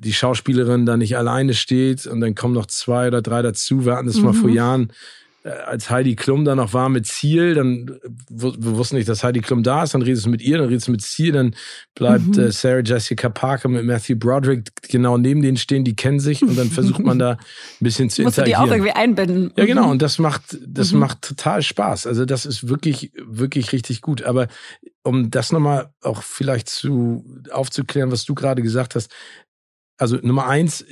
die Schauspielerin da nicht alleine steht und dann kommen noch zwei oder drei dazu. Wir hatten das mal vor mhm. Jahren als Heidi Klum da noch war mit Ziel, dann wir wussten nicht, dass Heidi Klum da ist, dann redest du mit ihr, dann redest du mit Ziel, dann bleibt mhm. äh, Sarah Jessica Parker mit Matthew Broderick genau neben denen stehen, die kennen sich und dann versucht man da [laughs] ein bisschen zu Musst interagieren. Musst du die auch irgendwie einbinden. Ja, genau, und das macht das mhm. macht total Spaß. Also das ist wirklich wirklich richtig gut, aber um das nochmal auch vielleicht zu aufzuklären, was du gerade gesagt hast, also Nummer eins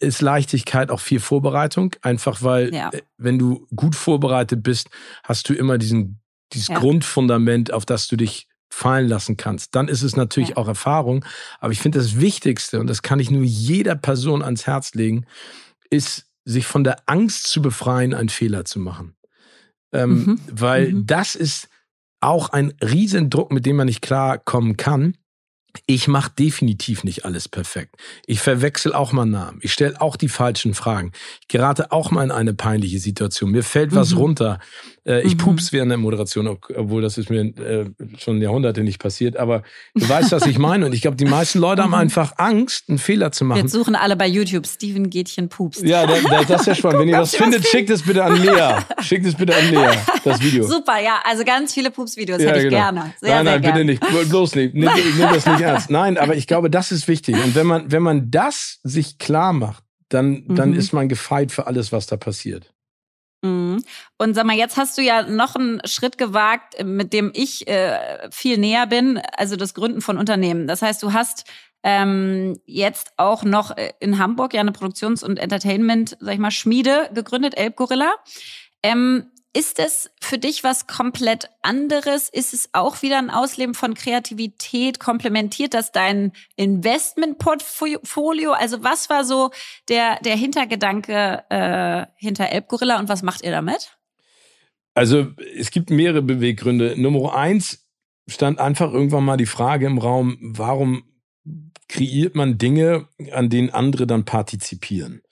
ist Leichtigkeit auch viel Vorbereitung, einfach weil ja. Äh, wenn du gut vorbereitet bist, hast du immer diesen dieses ja. Grundfundament, auf das du dich fallen lassen kannst. Dann ist es natürlich ja. auch Erfahrung, aber ich finde das Wichtigste und das kann ich nur jeder Person ans Herz legen, ist sich von der Angst zu befreien, einen Fehler zu machen, ähm, mhm. weil mhm. das ist auch ein Riesendruck, mit dem man nicht klarkommen kann ich mache definitiv nicht alles perfekt. Ich verwechsel auch mal Namen. Ich stelle auch die falschen Fragen. Ich gerate auch mal in eine peinliche Situation. Mir fällt was mhm. runter. Äh, ich mhm. pups während der Moderation, obwohl das ist mir äh, schon Jahrhunderte nicht passiert. Aber du weißt, was ich meine. Und ich glaube, die meisten Leute haben mhm. einfach Angst, einen Fehler zu machen. Jetzt suchen alle bei YouTube Steven Gätchen Pups. Ja, da, da, das ist ja spannend. Wenn ihr das findet, schickt es bitte an Lea. Schickt es bitte an Lea, das Video. Super, ja. Also ganz viele Pups-Videos ja, hätte ich genau. gerne. Sehr, nein, nein, bitte nicht. Bloß nicht. Nimm, nimm das nicht ernst. Nein, aber ich glaube, das ist wichtig. Und wenn man, wenn man das sich klar macht, dann, dann mhm. ist man gefeit für alles, was da passiert. Mhm. Und sag mal, jetzt hast du ja noch einen Schritt gewagt, mit dem ich äh, viel näher bin, also das Gründen von Unternehmen. Das heißt, du hast ähm, jetzt auch noch äh, in Hamburg ja eine Produktions- und Entertainment, sag ich mal, Schmiede gegründet, Elbgorilla. Ähm, ist es für dich was komplett anderes? Ist es auch wieder ein Ausleben von Kreativität? Komplementiert das dein Investmentportfolio? Also was war so der, der Hintergedanke äh, hinter Elbgorilla und was macht ihr damit? Also es gibt mehrere Beweggründe. Nummer eins stand einfach irgendwann mal die Frage im Raum, warum kreiert man Dinge, an denen andere dann partizipieren?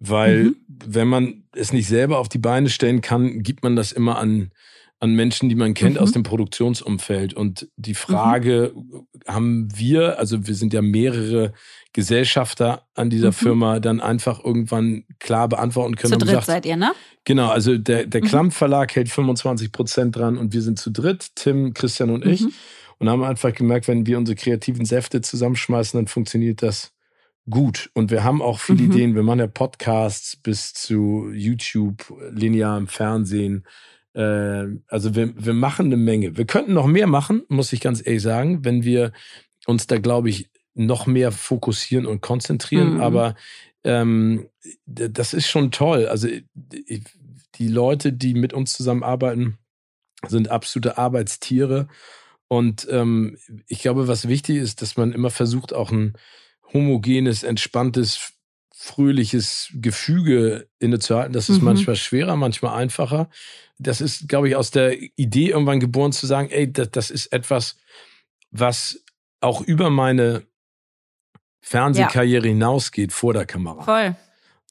Weil mhm. wenn man es nicht selber auf die Beine stellen kann, gibt man das immer an, an Menschen, die man kennt mhm. aus dem Produktionsumfeld. Und die Frage mhm. haben wir, also wir sind ja mehrere Gesellschafter an dieser mhm. Firma, dann einfach irgendwann klar beantworten können. Zu dritt gesagt, seid ihr, ne? Genau, also der, der mhm. Klamp Verlag hält 25 Prozent dran und wir sind zu dritt, Tim, Christian und ich. Mhm. Und haben einfach gemerkt, wenn wir unsere kreativen Säfte zusammenschmeißen, dann funktioniert das gut. Und wir haben auch viele mhm. Ideen. Wir machen ja Podcasts bis zu YouTube, linearem Fernsehen. Äh, also wir, wir machen eine Menge. Wir könnten noch mehr machen, muss ich ganz ehrlich sagen, wenn wir uns da, glaube ich, noch mehr fokussieren und konzentrieren. Mhm. Aber ähm, das ist schon toll. Also die Leute, die mit uns zusammenarbeiten, sind absolute Arbeitstiere. Und ähm, ich glaube, was wichtig ist, dass man immer versucht, auch ein homogenes, entspanntes, fröhliches Gefüge innezuhalten. Das ist mhm. manchmal schwerer, manchmal einfacher. Das ist, glaube ich, aus der Idee irgendwann geboren zu sagen, ey, das, das ist etwas, was auch über meine Fernsehkarriere ja. hinausgeht vor der Kamera. Voll.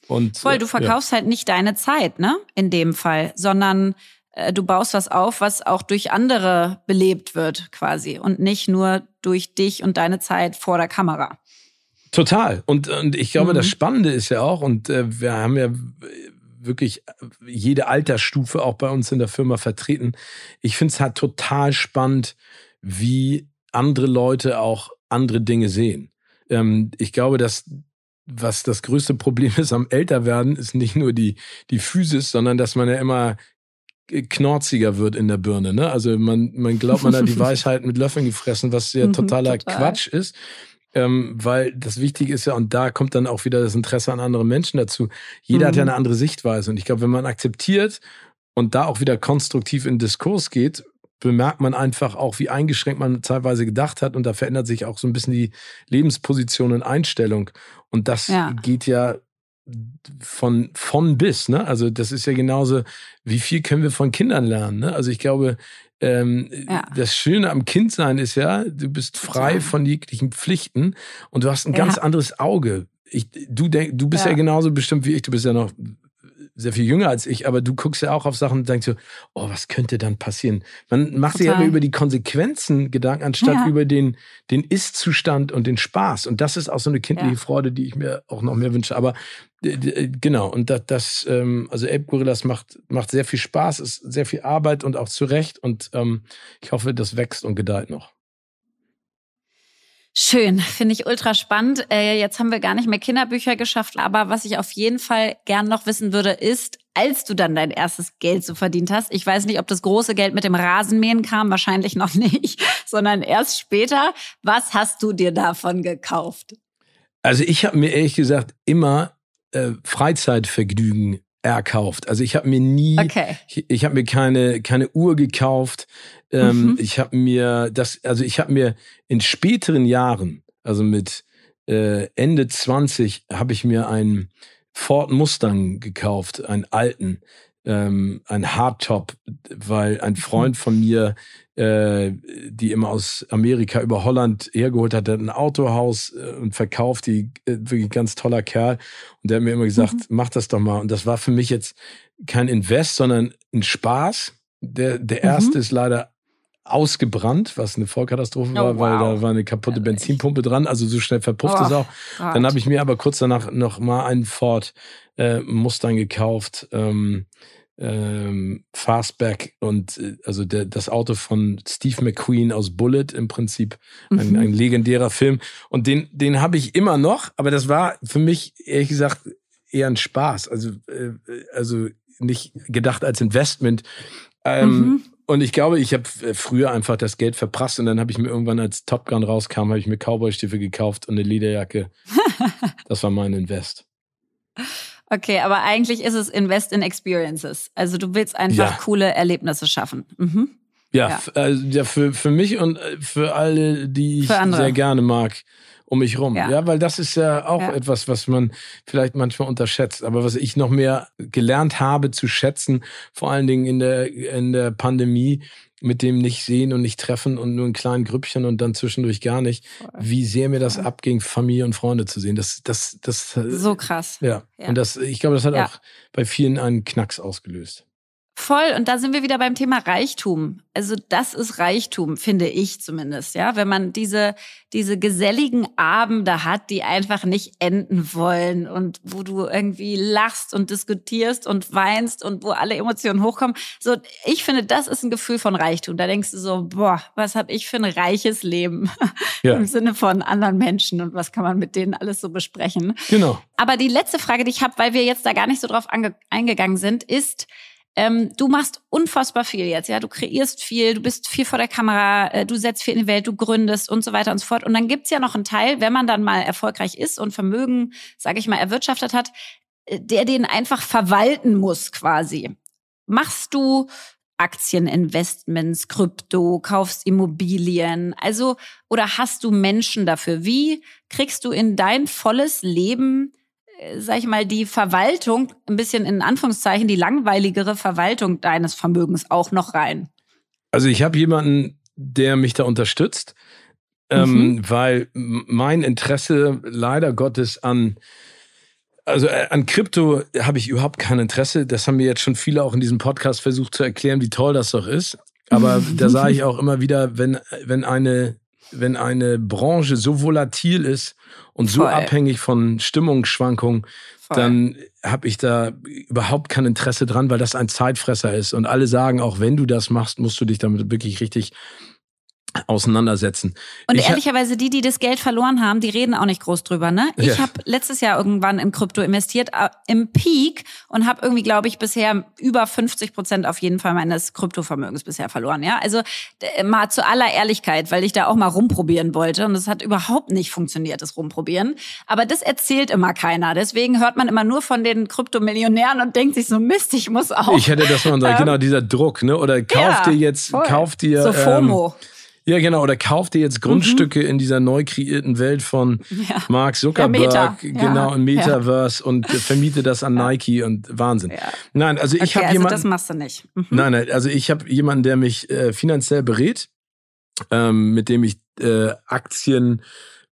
Und, Voll, du verkaufst ja. halt nicht deine Zeit, ne? In dem Fall, sondern äh, du baust was auf, was auch durch andere belebt wird, quasi. Und nicht nur durch dich und deine Zeit vor der Kamera. Total. Und, und ich glaube, mhm. das Spannende ist ja auch, und äh, wir haben ja wirklich jede Altersstufe auch bei uns in der Firma vertreten. Ich finde es halt total spannend, wie andere Leute auch andere Dinge sehen. Ähm, ich glaube, dass was das größte Problem [laughs] ist am Älterwerden, ist nicht nur die, die Physis, sondern dass man ja immer knorziger wird in der Birne. Ne? Also man, man glaubt, man hat die [laughs] Weisheit mit Löffeln gefressen, was ja mhm, totaler Total. Quatsch ist ähm, weil das Wichtige ist ja, und da kommt dann auch wieder das Interesse an anderen Menschen dazu. Jeder mhm. hat ja mhm. eine andere Sichtweise. Und ich glaube, wenn man akzeptiert und da auch wieder konstruktiv in Diskurs geht, bemerkt man einfach auch, wie eingeschränkt man teilweise gedacht hat. Und da verändert sich auch so ein bisschen die Lebensposition und Einstellung. Und das ja. geht ja von, von bis, ne? Also das ist ja genauso, wie viel können wir von Kindern lernen, ne? Also ich glaube, ähm, ja. das Schöne am Kindsein ist ja, du bist frei von jeglichen Pflichten und du hast ein ganz anderes Auge. Ich, du denk, du bist ja. ja genauso bestimmt wie ich, du bist ja noch sehr viel jünger als ich, aber du guckst ja auch auf Sachen und denkst so, oh, was könnte dann passieren? Man macht sich ja immer über die Konsequenzen Gedanken, anstatt ja. über den, den Ist-Zustand und den Spaß. Und das ist auch so eine kindliche ja. Freude, die ich mir auch noch mehr wünsche. Aber äh, genau, und das, das ähm, also Ape Gorillas macht, macht sehr viel Spaß, ist sehr viel Arbeit und auch zu Recht. Und ähm, ich hoffe, das wächst und gedeiht noch. Schön, finde ich ultra spannend. Äh, jetzt haben wir gar nicht mehr Kinderbücher geschafft, aber was ich auf jeden Fall gern noch wissen würde, ist, als du dann dein erstes Geld so verdient hast, ich weiß nicht, ob das große Geld mit dem Rasenmähen kam, wahrscheinlich noch [laughs] nicht, sondern erst später. Was hast du dir davon gekauft? Also ich habe mir ehrlich gesagt immer äh, Freizeitvergnügen erkauft. Also ich habe mir nie, okay. ich, ich habe mir keine keine Uhr gekauft. Ähm, mhm. Ich habe mir das, also ich habe mir in späteren Jahren, also mit äh, Ende 20, habe ich mir einen Ford Mustang gekauft, einen alten, ähm, ein Hardtop, weil ein mhm. Freund von mir, äh, die immer aus Amerika über Holland hergeholt hat, der hat ein Autohaus äh, und verkauft, die äh, wirklich ganz toller Kerl. Und der hat mir immer gesagt, mhm. mach das doch mal. Und das war für mich jetzt kein Invest, sondern ein Spaß. Der, der mhm. erste ist leider ausgebrannt, was eine Vollkatastrophe oh, war, wow. weil da war eine kaputte Benzinpumpe dran. Also so schnell verpufft oh, es auch. Dann habe ich mir aber kurz danach noch mal einen Ford äh, Mustang gekauft. Ähm, ähm, Fastback und äh, also der, das Auto von Steve McQueen aus Bullet im Prinzip ein, mhm. ein legendärer Film und den den habe ich immer noch, aber das war für mich ehrlich gesagt eher ein Spaß, also äh, also nicht gedacht als Investment. Ähm, mhm. Und ich glaube, ich habe äh, früher einfach das Geld verprasst und dann habe ich mir irgendwann, als Top Gun rauskam, habe ich mir Cowboy-Stiefel gekauft und eine Lederjacke. [laughs] das war mein Invest. Okay, aber eigentlich ist es Invest in Experiences. Also du willst einfach ja. coole Erlebnisse schaffen. Mhm. Ja, ja. Also, ja für, für mich und äh, für alle, die ich sehr gerne mag um mich rum. Ja. ja, weil das ist ja auch ja. etwas, was man vielleicht manchmal unterschätzt. Aber was ich noch mehr gelernt habe zu schätzen, vor allen Dingen in der, in der Pandemie, mit dem nicht sehen und nicht treffen und nur in kleinen Grüppchen und dann zwischendurch gar nicht, wie sehr mir das abging, Familie und Freunde zu sehen. Das, das, das. So krass. Ja. ja. Und das, ich glaube, das hat auch bei vielen einen Knacks ausgelöst. Voll. Und da sind wir wieder beim Thema Reichtum. Also das ist Reichtum, finde ich zumindest, ja. Wenn man diese, diese geselligen Abende hat, die einfach nicht enden wollen und wo du irgendwie lachst und diskutierst und weinst und wo alle Emotionen hochkommen. So, ich finde, das ist ein Gefühl von Reichtum. Da denkst du so, boah, was habe ich für ein reiches Leben [laughs] ja. im Sinne von anderen Menschen und was kann man mit denen alles so besprechen. Genau. Aber die letzte Frage, die ich habe, weil wir jetzt da gar nicht so drauf eingegangen sind, ist, ähm, du machst unfassbar viel jetzt, ja. Du kreierst viel, du bist viel vor der Kamera, äh, du setzt viel in die Welt, du gründest und so weiter und so fort. Und dann gibt's ja noch einen Teil, wenn man dann mal erfolgreich ist und Vermögen, sage ich mal, erwirtschaftet hat, äh, der den einfach verwalten muss quasi. Machst du Aktieninvestments, Krypto, kaufst Immobilien, also oder hast du Menschen dafür? Wie kriegst du in dein volles Leben sag ich mal, die Verwaltung, ein bisschen in Anführungszeichen, die langweiligere Verwaltung deines Vermögens auch noch rein? Also ich habe jemanden, der mich da unterstützt, ähm, mhm. weil mein Interesse leider Gottes an also äh, an Krypto habe ich überhaupt kein Interesse. Das haben mir jetzt schon viele auch in diesem Podcast versucht zu erklären, wie toll das doch ist. Aber da [laughs] sage ich auch immer wieder, wenn, wenn eine wenn eine Branche so volatil ist und Voll. so abhängig von Stimmungsschwankungen, Voll. dann habe ich da überhaupt kein Interesse dran, weil das ein Zeitfresser ist. Und alle sagen, auch wenn du das machst, musst du dich damit wirklich richtig auseinandersetzen. Und ich ehrlicherweise, die, die das Geld verloren haben, die reden auch nicht groß drüber. Ne? Ich ja. habe letztes Jahr irgendwann in Krypto investiert, äh, im Peak und habe irgendwie, glaube ich, bisher über 50 Prozent auf jeden Fall meines Kryptovermögens bisher verloren. Ja, also mal zu aller Ehrlichkeit, weil ich da auch mal rumprobieren wollte und es hat überhaupt nicht funktioniert, das Rumprobieren. Aber das erzählt immer keiner. Deswegen hört man immer nur von den Kryptomillionären und denkt sich so Mist, ich muss auch. Ich hätte das mal, [laughs] ähm, genau dieser Druck, ne? Oder kauf ja, dir jetzt, voll. kauf dir. So FOMO. Ähm, Ja, genau. Oder kauf dir jetzt Grundstücke mhm. in dieser neu kreierten Welt von ja. Mark Zuckerberg, ja, genau, ja. im Metaverse und vermiete das an Nike und Wahnsinn. Nein, also ich okay, habe also jemanden. Das machst du nicht. Mhm. Nein, nein, also ich habe jemanden, der mich äh, finanziell berät, ähm, mit dem ich äh, Aktien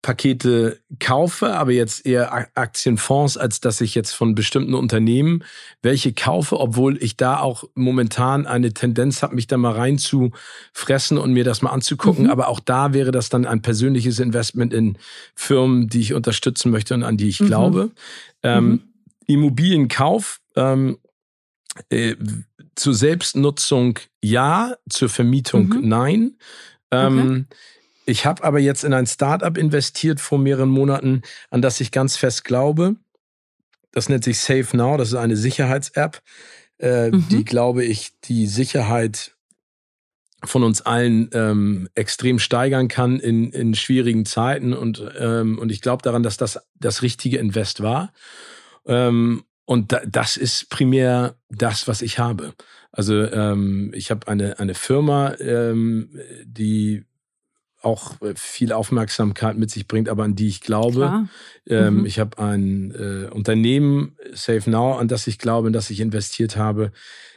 Pakete kaufe, aber jetzt eher Aktienfonds, als dass ich jetzt von bestimmten Unternehmen welche kaufe, obwohl ich da auch momentan eine Tendenz habe, mich da mal reinzufressen und mir das mal anzugucken. Mhm. Aber auch da wäre das dann ein persönliches Investment in Firmen, die ich unterstützen möchte und an die ich mhm. glaube. Ähm, mhm. Immobilienkauf ähm, äh, zur Selbstnutzung ja, zur Vermietung mhm. nein. Ähm, okay. Ich habe aber jetzt in ein Startup investiert vor mehreren Monaten, an das ich ganz fest glaube. Das nennt sich Safe Now. Das ist eine Sicherheits-App, äh, mhm. die, glaube ich, die Sicherheit von uns allen ähm, extrem steigern kann in, in schwierigen Zeiten. Und, ähm, und ich glaube daran, dass das das richtige Invest war. Ähm, und da, das ist primär das, was ich habe. Also ähm, ich habe eine, eine Firma, ähm, die auch äh, viel Aufmerksamkeit mit sich bringt, aber an die ich glaube. Ähm, mhm. Ich habe ein äh, Unternehmen, Save Now, an das ich glaube, in das ich investiert habe.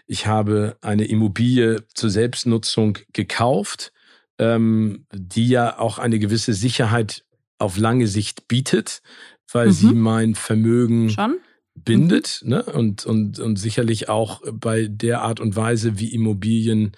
Ich habe eine Immobilie zur Selbstnutzung gekauft, ähm, die ja auch eine gewisse Sicherheit auf lange Sicht bietet, weil mhm. sie mein Vermögen Schon? bindet mhm. ne? und, und, und sicherlich auch bei der Art und Weise, wie Immobilien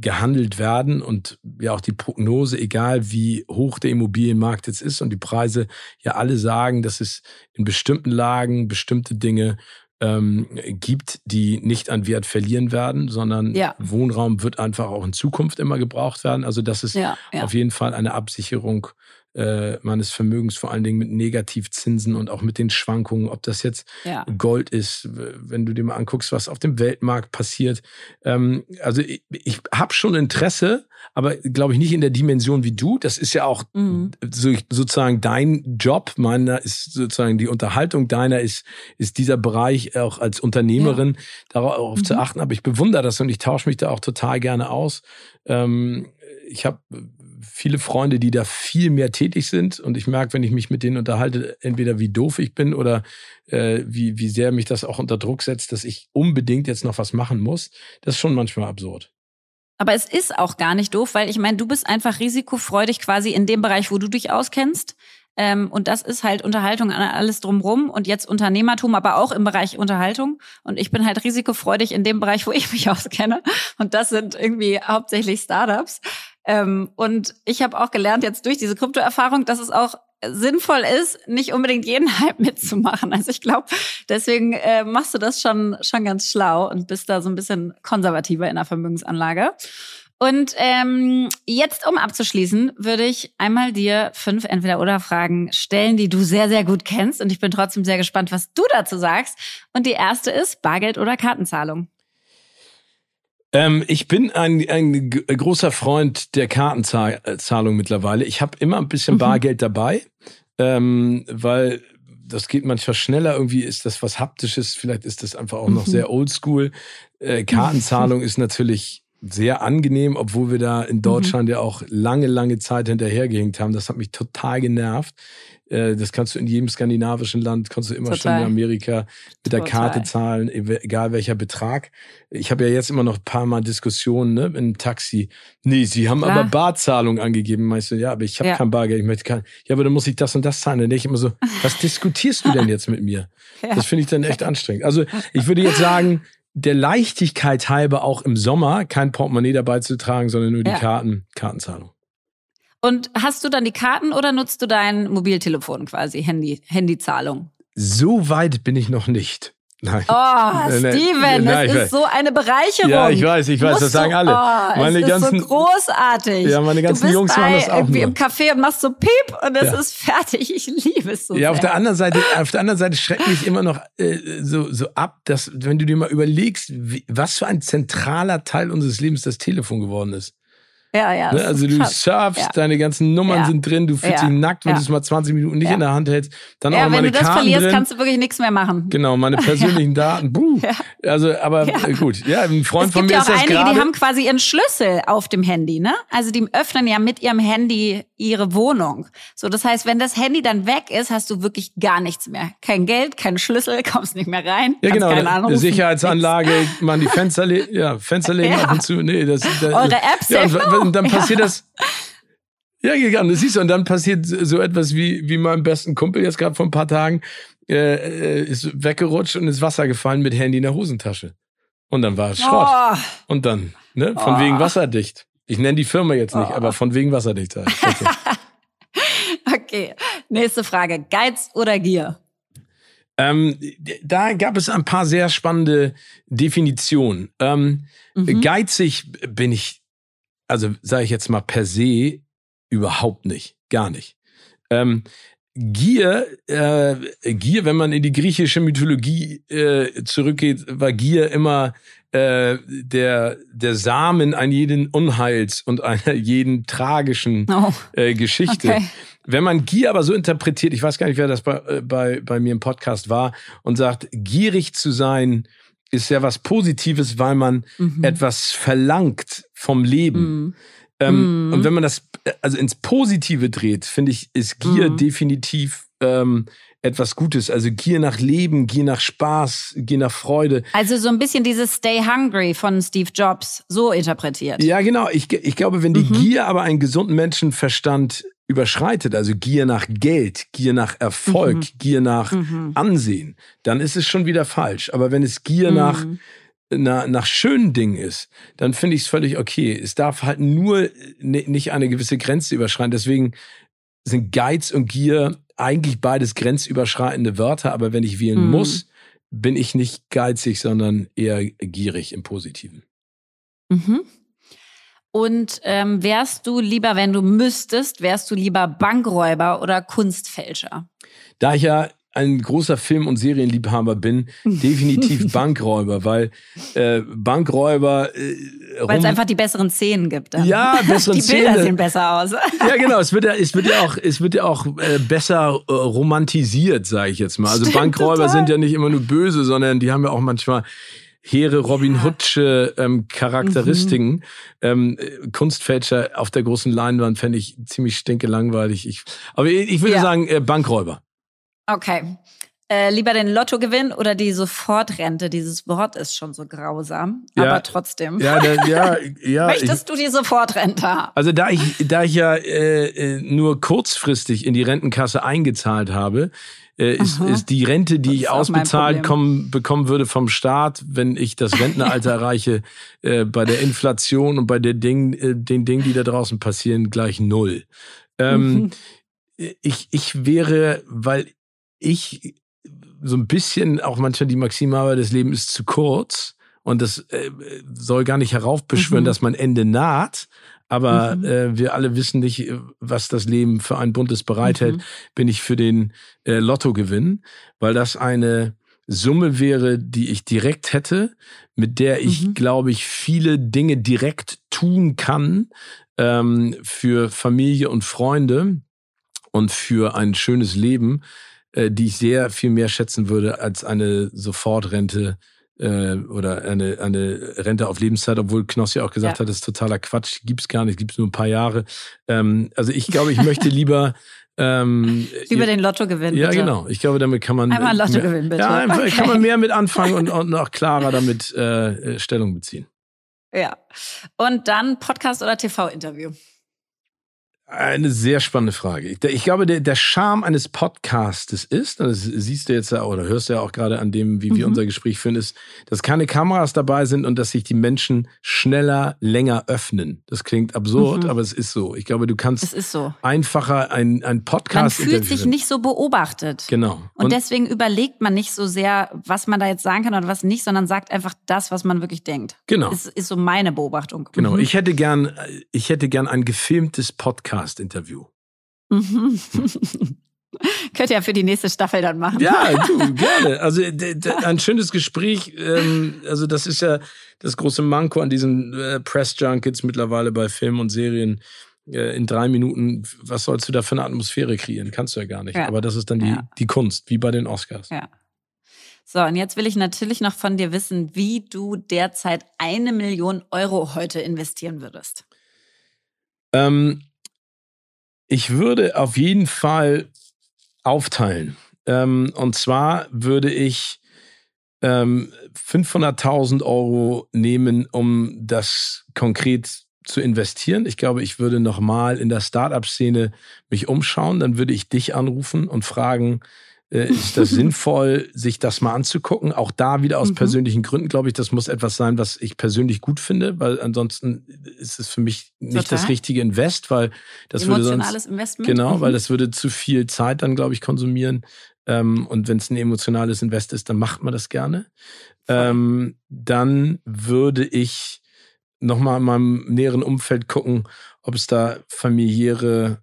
gehandelt werden und ja auch die Prognose, egal wie hoch der Immobilienmarkt jetzt ist und die Preise ja alle sagen, dass es in bestimmten Lagen bestimmte Dinge ähm, gibt, die nicht an Wert verlieren werden, sondern ja. Wohnraum wird einfach auch in Zukunft immer gebraucht werden. Also das ist ja, ja. auf jeden Fall eine Absicherung äh, meines Vermögens, vor allen Dingen mit Negativzinsen und auch mit den Schwankungen, ob das jetzt ja. Gold ist, wenn du dir mal anguckst, was auf dem Weltmarkt passiert. Ähm, also ich, ich habe schon Interesse, aber glaube ich nicht in der Dimension wie du. Das ist ja auch mhm. so, sozusagen dein Job. Meiner ist sozusagen die Unterhaltung. Deiner ist, ist dieser Bereich auch als Unternehmerin ja. darauf mhm. zu achten. Aber ich bewundere das und ich tausche mich da auch total gerne aus. Ähm, ich habe viele Freunde, die da viel mehr tätig sind. Und ich merke, wenn ich mich mit denen unterhalte, entweder wie doof ich bin oder äh, wie, wie sehr mich das auch unter Druck setzt, dass ich unbedingt jetzt noch was machen muss. Das ist schon manchmal absurd. Aber es ist auch gar nicht doof, weil ich meine, du bist einfach risikofreudig quasi in dem Bereich, wo du dich auskennst. Ähm, und das ist halt Unterhaltung an alles drumrum und jetzt Unternehmertum, aber auch im Bereich Unterhaltung. Und ich bin halt risikofreudig in dem Bereich, wo ich mich [laughs] auskenne. Und das sind irgendwie hauptsächlich Startups. Ähm, und ich habe auch gelernt jetzt durch diese Kryptoerfahrung, dass es auch sinnvoll ist, nicht unbedingt jeden [laughs] Hype mitzumachen. Also ich glaube, deswegen äh, machst du das schon schon ganz schlau und bist da so ein bisschen konservativer in der Vermögensanlage. Und ähm, jetzt, um abzuschließen, würde ich einmal dir fünf Entweder-Oder-Fragen stellen, die du sehr, sehr gut kennst. Und ich bin trotzdem sehr gespannt, was du dazu sagst. Und die erste ist Bargeld oder Kartenzahlung? Ähm, ich bin ein, ein großer Freund der Kartenzahlung mittlerweile. Ich habe immer ein bisschen mhm. Bargeld dabei, ähm, weil das geht manchmal schneller. Irgendwie ist das was Haptisches. Vielleicht ist das einfach auch noch mhm. sehr oldschool. Äh, Kartenzahlung ist natürlich sehr angenehm, obwohl wir da in Deutschland mhm. ja auch lange, lange Zeit hinterhergehängt haben. Das hat mich total genervt. Äh, das kannst du in jedem skandinavischen Land, kannst du immer Total. schon in Amerika mit Total. der Karte zahlen, egal welcher Betrag. Ich habe ja jetzt immer noch ein paar Mal Diskussionen ne, im Taxi. Nee, sie haben Klar. aber Barzahlung angegeben. Meinst du, ja, aber ich habe ja. kein Bargeld, ich möchte kein. Ja, aber dann muss ich das und das zahlen. Dann denke ich immer so, was diskutierst du denn [laughs] jetzt mit mir? Ja. Das finde ich dann echt anstrengend. Also ich würde jetzt sagen, der Leichtigkeit halber auch im Sommer kein Portemonnaie dabei zu tragen, sondern nur die ja. Karten, Kartenzahlung. Und hast du dann die Karten oder nutzt du dein Mobiltelefon quasi, Handy, Handyzahlung? So weit bin ich noch nicht. Nein. Oh, [laughs] Steven, nein, das ist so eine Bereicherung. Ja, ich weiß, ich weiß, das sagen alle. Oh, meine es ganzen, ist so großartig. Ja, meine ganzen Jungs machen das auch irgendwie nur. im Café und machst so Piep und es ja. ist fertig. Ich liebe es so Ja, sehr. auf der anderen Seite, auf der anderen Seite schreckt mich immer noch äh, so, so ab, dass, wenn du dir mal überlegst, wie, was für ein zentraler Teil unseres Lebens das Telefon geworden ist. Ja, ja. Ne? Also du surfst, Ja. deine ganzen Nummern Ja. sind drin, du fühlst Ja. dich nackt, wenn du es mal 20 Minuten nicht in der Hand hältst. Dann auch Ja, noch wenn du das Karten verlierst, drin. kannst du wirklich nichts mehr machen. Genau, meine [laughs] persönlichen Daten. Buh. Also, aber äh, gut. Ja, ein Freund Es von gibt mir ja ist auch das einige, gerade. die haben quasi ihren Schlüssel auf dem Handy, ne? Also die öffnen ja mit ihrem Handy ihre Wohnung. So, das heißt, wenn das Handy dann weg ist, hast du wirklich gar nichts mehr. Kein Geld, kein Schlüssel, [laughs] kommst nicht mehr rein. ja, genau. keinen Eine anrufen, Sicherheitsanlage, man die Fenster, ja, Fenster legen [laughs] ab und zu. Nee, das, das Eure App ja, und, dann passiert das. Ja, gegangen. Das siehst du, und dann passiert so etwas wie, wie meinem besten Kumpel jetzt gerade vor ein paar Tagen, äh, äh, ist weggerutscht und ins Wasser gefallen mit Handy in der Hosentasche. Und dann war es Schrott. Oh, Und dann, ne, von Oh. wegen wasserdicht. Ich nenne die Firma jetzt nicht, Oh. aber von wegen wasserdicht. halt. [laughs] Okay. okay. Nächste Frage. Geiz oder Gier? ähm, da gab es ein paar sehr spannende Definitionen. Ähm, Mhm. Geizig bin ich, also sage ich jetzt mal per se, überhaupt nicht. Gar nicht. Ähm, Gier, äh, Gier, wenn man in die griechische Mythologie äh, zurückgeht, war Gier immer äh, der, der Samen an jeden Unheils und einer [laughs] jeden tragischen Oh, äh, Geschichte. okay. Wenn man Gier aber so interpretiert, ich weiß gar nicht, wer das bei, äh, bei, bei mir im Podcast war, und sagt, gierig zu sein ist ja was Positives, weil man Mhm. etwas verlangt vom Leben. Mhm. Ähm, Mhm. Und wenn man das also ins Positive dreht, finde ich, ist Gier Mhm. definitiv ähm, etwas Gutes. Also Gier nach Leben, Gier nach Spaß, Gier nach Freude. Also so ein bisschen dieses Stay Hungry von Steve Jobs, so interpretiert. Ja, genau. Ich, ich glaube, wenn die Mhm. Gier aber einen gesunden Menschenverstand überschreitet, also Gier nach Geld, Gier nach Erfolg, Mhm. Gier nach Mhm. Ansehen, dann ist es schon wieder falsch. Aber wenn es Gier nach, Na, nach schönen Dingen ist, dann finde ich es völlig okay. Es darf halt nur ni- nicht eine gewisse Grenze überschreiten. Deswegen sind Geiz und Gier eigentlich beides grenzüberschreitende Wörter. Aber wenn ich wählen Mhm. muss, bin ich nicht geizig, sondern eher gierig im Positiven. Mhm. Und ähm, wärst du lieber, wenn du müsstest, wärst du lieber Bankräuber oder Kunstfälscher? Da ich ja ein großer Film- und Serienliebhaber bin, [laughs] definitiv Bankräuber, weil äh, Bankräuber äh, Weil es einfach die besseren Szenen gibt. Dann. Ja, besseren [laughs] Die Bilder Szenen. sehen besser aus. [laughs] Ja, genau. Es wird ja, es wird ja auch, es wird ja auch äh, besser äh, romantisiert, sage ich jetzt mal. Also Stimmt, Bankräuber total. sind ja nicht immer nur böse, sondern die haben ja auch manchmal hehre Robin Hoodsche ähm, Charakteristiken. Ähm, äh, Kunstfälscher auf der großen Leinwand fände ich ziemlich stinke langweilig. Ich, aber ich, ich würde Ja. sagen äh, Bankräuber. Okay. Äh, lieber den Lottogewinn oder die Sofortrente? Dieses Wort ist schon so grausam, Ja. aber trotzdem. Ja, da, ja, [laughs] ja. ich, Möchtest du die Sofortrente haben? Also da ich, da ich ja äh, äh, nur kurzfristig in die Rentenkasse eingezahlt habe, äh, ist, ist die Rente, die ich ausbezahlt kommen, bekommen würde vom Staat, wenn ich das Rentenalter [laughs] erreiche, äh, bei der Inflation und bei der Ding, äh, den Dingen, die da draußen passieren, gleich null. Ähm, [laughs] ich, ich wäre, weil ich so ein bisschen auch manchmal die Maxime habe, das Leben ist zu kurz und das äh, soll gar nicht heraufbeschwören, Mhm. dass mein Ende naht. Aber Mhm. äh, wir alle wissen nicht, äh, was das Leben für ein buntes bereithält. Mhm. Bin ich für den äh, Lottogewinn, weil das eine Summe wäre, die ich direkt hätte, mit der ich, Mhm. glaube ich, viele Dinge direkt tun kann ähm, für Familie und Freunde und für ein schönes Leben, äh, die ich sehr viel mehr schätzen würde als eine Sofortrente äh, oder eine, eine Rente auf Lebenszeit, obwohl Knoss ja auch gesagt Ja. hat, das ist totaler Quatsch, gibt's gar nicht, gibt's nur ein paar Jahre. Ähm, also ich glaube, ich möchte [laughs] lieber ähm, Lieber den Lottogewinn. ja, bitte. genau. Ich glaube, damit kann man Einmal Lotto mehr, gewinnen, bitte. Ja, einfach, Okay. kann man mehr mit anfangen und, [laughs] und auch klarer damit äh, Stellung beziehen. Ja. Und dann Podcast oder TV-Interview? Eine sehr spannende Frage. Ich, glaube, der, der Charme eines Podcastes ist, und das siehst du jetzt ja oder hörst du ja auch gerade an dem, wie wir Mhm. unser Gespräch führen, ist, dass keine Kameras dabei sind und dass sich die Menschen schneller, länger öffnen. Das klingt absurd, Mhm. aber es ist so. Ich glaube, du kannst so. einfacher ein, ein Man Podcast fühlt sich nicht so beobachtet. Genau. Und, deswegen überlegt man nicht so sehr, was man da jetzt sagen kann oder was nicht, sondern sagt einfach das, was man wirklich denkt. Genau. Ist, ist so meine Beobachtung. Genau, Mhm. ich hätte gern, ich hätte gern ein gefilmtes Podcast-Interview. Mhm. [laughs] Könnt ihr ja für die nächste Staffel dann machen. Ja, [laughs] du, gerne. Also ein schönes Gespräch. Ähm, also das ist ja das große Manko an diesen äh, Press Junkets mittlerweile bei Filmen und Serien. Äh, in drei Minuten, was sollst du da für eine Atmosphäre kreieren? Kannst du ja gar nicht. Ja. Aber das ist dann die, ja. die Kunst, wie bei den Oscars. Ja. So, und jetzt will ich natürlich noch von dir wissen, wie du derzeit eine Million Euro heute investieren würdest. Ähm, ich würde auf jeden Fall aufteilen. Ähm, und zwar würde ich ähm, 500.000 Euro nehmen, um das konkret zu investieren. Ich glaube, ich würde nochmal in der Startup-Szene mich umschauen. Dann würde ich dich anrufen und fragen, äh, ist das [laughs] sinnvoll, sich das mal anzugucken? Auch da wieder aus mhm. persönlichen Gründen, glaube ich, das muss etwas sein, was ich persönlich gut finde, weil ansonsten ist es für mich nicht Total. das richtige Invest, weil das würde sonst Investment. genau, mhm. weil das würde zu viel Zeit dann, glaube ich, konsumieren. Ähm, und wenn es ein emotionales Invest ist, dann macht man das gerne. Ähm, dann würde ich nochmal in meinem näheren Umfeld gucken, ob es da familiäre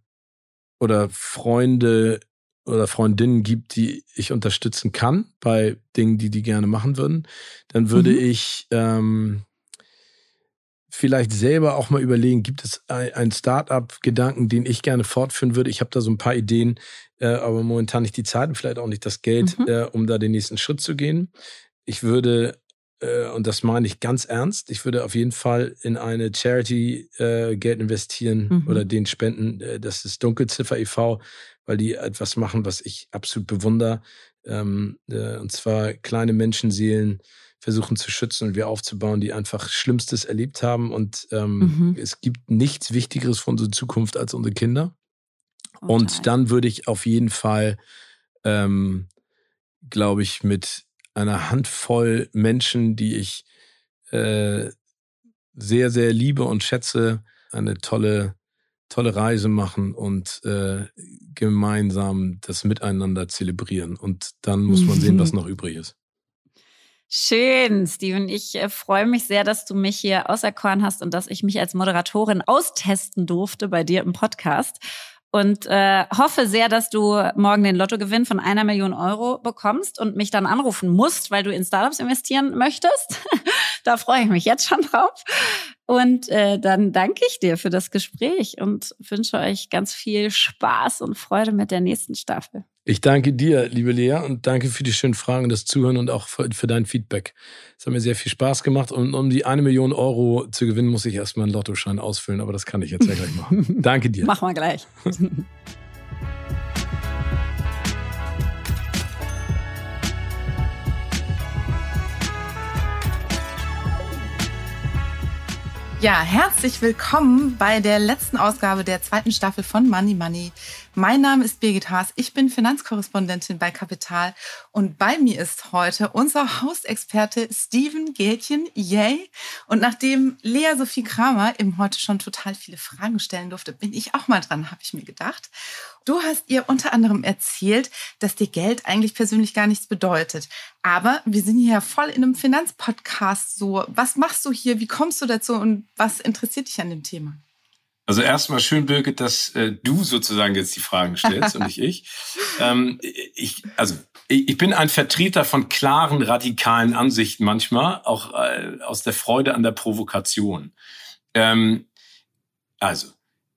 oder Freunde oder Freundinnen gibt, die ich unterstützen kann bei Dingen, die die gerne machen würden, dann würde mhm. ich ähm, vielleicht selber auch mal überlegen, gibt es einen Start-up-Gedanken, den ich gerne fortführen würde. Ich habe da so ein paar Ideen, äh, aber momentan nicht die Zeit und vielleicht auch nicht das Geld, mhm. äh, um da den nächsten Schritt zu gehen. Ich würde äh, und das meine ich ganz ernst, ich würde auf jeden Fall in eine Charity äh, Geld investieren mhm. oder den spenden. Äh, das ist Dunkelziffer e.V., weil die etwas machen, was ich absolut bewundere. Ähm, äh, und zwar kleine Menschenseelen versuchen zu schützen und wir aufzubauen, die einfach Schlimmstes erlebt haben. Und ähm, mhm. es gibt nichts Wichtigeres für unsere Zukunft als unsere Kinder. Oh, und dann würde ich auf jeden Fall, ähm, glaube ich, mit einer Handvoll Menschen, die ich äh, sehr, sehr liebe und schätze, eine tolle, tolle Reise machen und äh, gemeinsam das Miteinander zelebrieren. Und dann muss man sehen, was [laughs] noch übrig ist. Schön, Steven. Ich äh, freue mich sehr, dass du mich hier auserkoren hast und dass ich mich als Moderatorin austesten durfte bei dir im Podcast und äh, hoffe sehr, dass du morgen den Lottogewinn von einer Million Euro bekommst und mich dann anrufen musst, weil du in Startups investieren möchtest. [laughs] da freue ich mich jetzt schon drauf. Und äh, dann danke ich dir für das Gespräch und wünsche euch ganz viel Spaß und Freude mit der nächsten Staffel. Ich danke dir, liebe Lea, und danke für die schönen Fragen, das Zuhören und auch für, für dein Feedback. Es hat mir sehr viel Spaß gemacht. Und um die eine Million Euro zu gewinnen, muss ich erstmal einen Lottoschein ausfüllen, aber das kann ich jetzt ja gleich machen. [laughs] danke dir. Mach mal gleich. Ja, herzlich willkommen bei der letzten Ausgabe der zweiten Staffel von Money Money. Mein Name ist Birgit Haas. Ich bin Finanzkorrespondentin bei Kapital und bei mir ist heute unser Hausexperte Steven Gältchen. Yay! Und nachdem Lea Sophie Kramer eben heute schon total viele Fragen stellen durfte, bin ich auch mal dran, habe ich mir gedacht. Du hast ihr unter anderem erzählt, dass dir Geld eigentlich persönlich gar nichts bedeutet. Aber wir sind hier ja voll in einem Finanzpodcast. So, was machst du hier? Wie kommst du dazu und was interessiert dich an dem Thema? Also erstmal schön, Birgit, dass äh, du sozusagen jetzt die Fragen stellst und nicht ich. [laughs] Ähm, ich. Also ich bin ein Vertreter von klaren, radikalen Ansichten manchmal, auch äh, aus der Freude an der Provokation. Ähm, also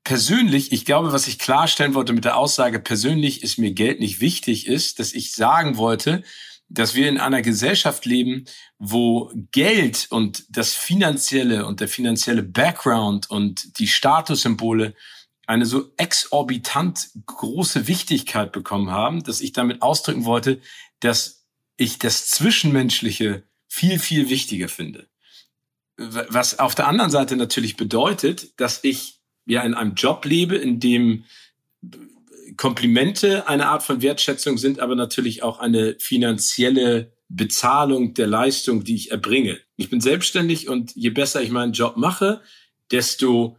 persönlich, ich glaube, was ich klarstellen wollte mit der Aussage, persönlich ist mir Geld nicht wichtig, ist, dass ich sagen wollte, dass wir in einer Gesellschaft leben, wo Geld und das finanzielle und der finanzielle Background und die Statussymbole eine so exorbitant große Wichtigkeit bekommen haben, dass ich damit ausdrücken wollte, dass ich das Zwischenmenschliche viel, viel wichtiger finde. Was auf der anderen Seite natürlich bedeutet, dass ich ja in einem Job lebe, in dem Komplimente eine Art von Wertschätzung sind, aber natürlich auch eine finanzielle Bezahlung der Leistung, die ich erbringe. Ich bin selbstständig und je besser ich meinen Job mache, desto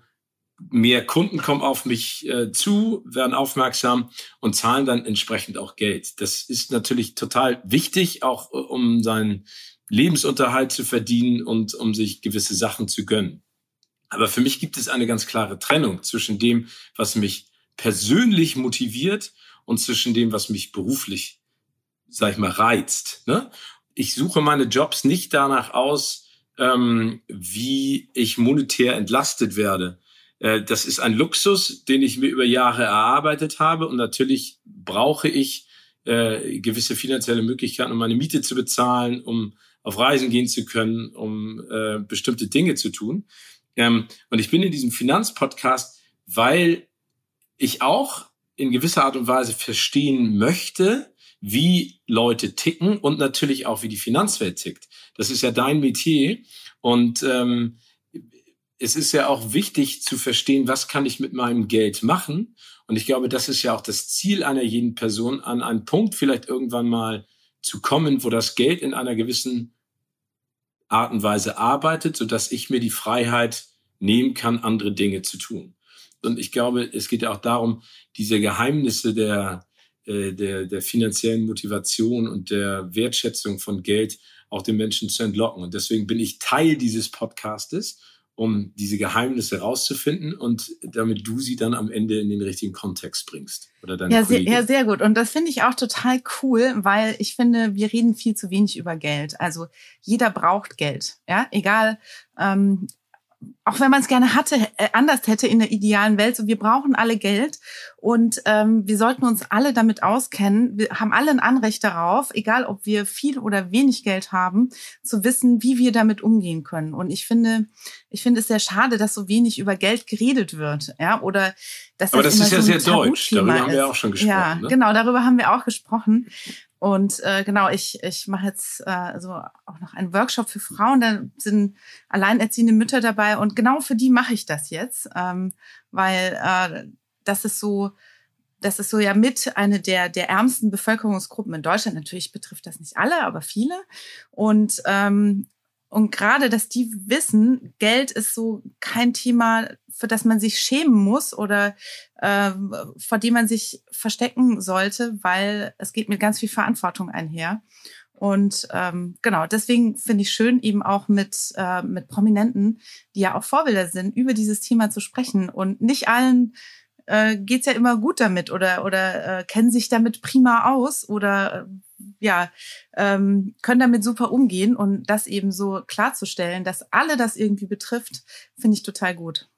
mehr Kunden kommen auf mich äh, zu, werden aufmerksam und zahlen dann entsprechend auch Geld. Das ist natürlich total wichtig, auch äh, um seinen Lebensunterhalt zu verdienen und um sich gewisse Sachen zu gönnen. Aber für mich gibt es eine ganz klare Trennung zwischen dem, was mich persönlich motiviert und zwischen dem, was mich beruflich, sag ich mal, reizt. Ne? Ich suche meine Jobs nicht danach aus, ähm, wie ich monetär entlastet werde. Äh, das ist ein Luxus, den ich mir über Jahre erarbeitet habe und natürlich brauche ich äh, gewisse finanzielle Möglichkeiten, um meine Miete zu bezahlen, um auf Reisen gehen zu können, um äh, bestimmte Dinge zu tun. Ähm, und ich bin in diesem Finanzpodcast, weil ich auch in gewisser Art und Weise verstehen möchte, wie Leute ticken und natürlich auch, wie die Finanzwelt tickt. Das ist ja dein Metier. Und ähm, es ist ja auch wichtig zu verstehen, was kann ich mit meinem Geld machen. Und ich glaube, das ist ja auch das Ziel einer jeden Person, an einen Punkt vielleicht irgendwann mal zu kommen, wo das Geld in einer gewissen Art und Weise arbeitet, so dass ich mir die Freiheit nehmen kann, andere Dinge zu tun. Und ich glaube, es geht ja auch darum, diese Geheimnisse der, äh, der, der finanziellen Motivation und der Wertschätzung von Geld auch den Menschen zu entlocken. Und deswegen bin ich Teil dieses Podcastes, um diese Geheimnisse rauszufinden und damit du sie dann am Ende in den richtigen Kontext bringst. Oder deine ja, sehr, ja, sehr gut. Und das finde ich auch total cool, weil ich finde, wir reden viel zu wenig über Geld. Also jeder braucht Geld. Ja, egal, ähm, auch wenn man es gerne hatte, äh, anders hätte in der idealen Welt, so wir brauchen alle Geld und ähm, wir sollten uns alle damit auskennen. Wir haben alle ein Anrecht darauf, egal ob wir viel oder wenig Geld haben, zu wissen, wie wir damit umgehen können. Und ich finde, ich finde es sehr schade, dass so wenig über Geld geredet wird, ja, oder dass Aber das, ist ja so sehr deutsch. Darüber haben wir auch schon gesprochen. Ja, ne? genau, darüber haben wir auch gesprochen. Und äh, genau, ich, ich mache jetzt äh, so auch noch einen Workshop für Frauen. Da sind alleinerziehende Mütter dabei und genau für die mache ich das jetzt, ähm, weil äh, das ist so, das ist so ja mit eine der der ärmsten Bevölkerungsgruppen in Deutschland. Natürlich betrifft das nicht alle, aber viele. Und ähm, und gerade, dass die wissen, Geld ist so kein Thema, für das man sich schämen muss oder äh, vor dem man sich verstecken sollte, weil es geht mit ganz viel Verantwortung einher. Und ähm, genau, deswegen finde ich schön, eben auch mit, äh, mit Prominenten, die ja auch Vorbilder sind, über dieses Thema zu sprechen. Und nicht allen äh, geht's ja immer gut damit oder, oder äh, kennen sich damit prima aus oder äh, ja, ähm, können damit super umgehen und das eben so klarzustellen, dass alle das irgendwie betrifft, finde ich total gut.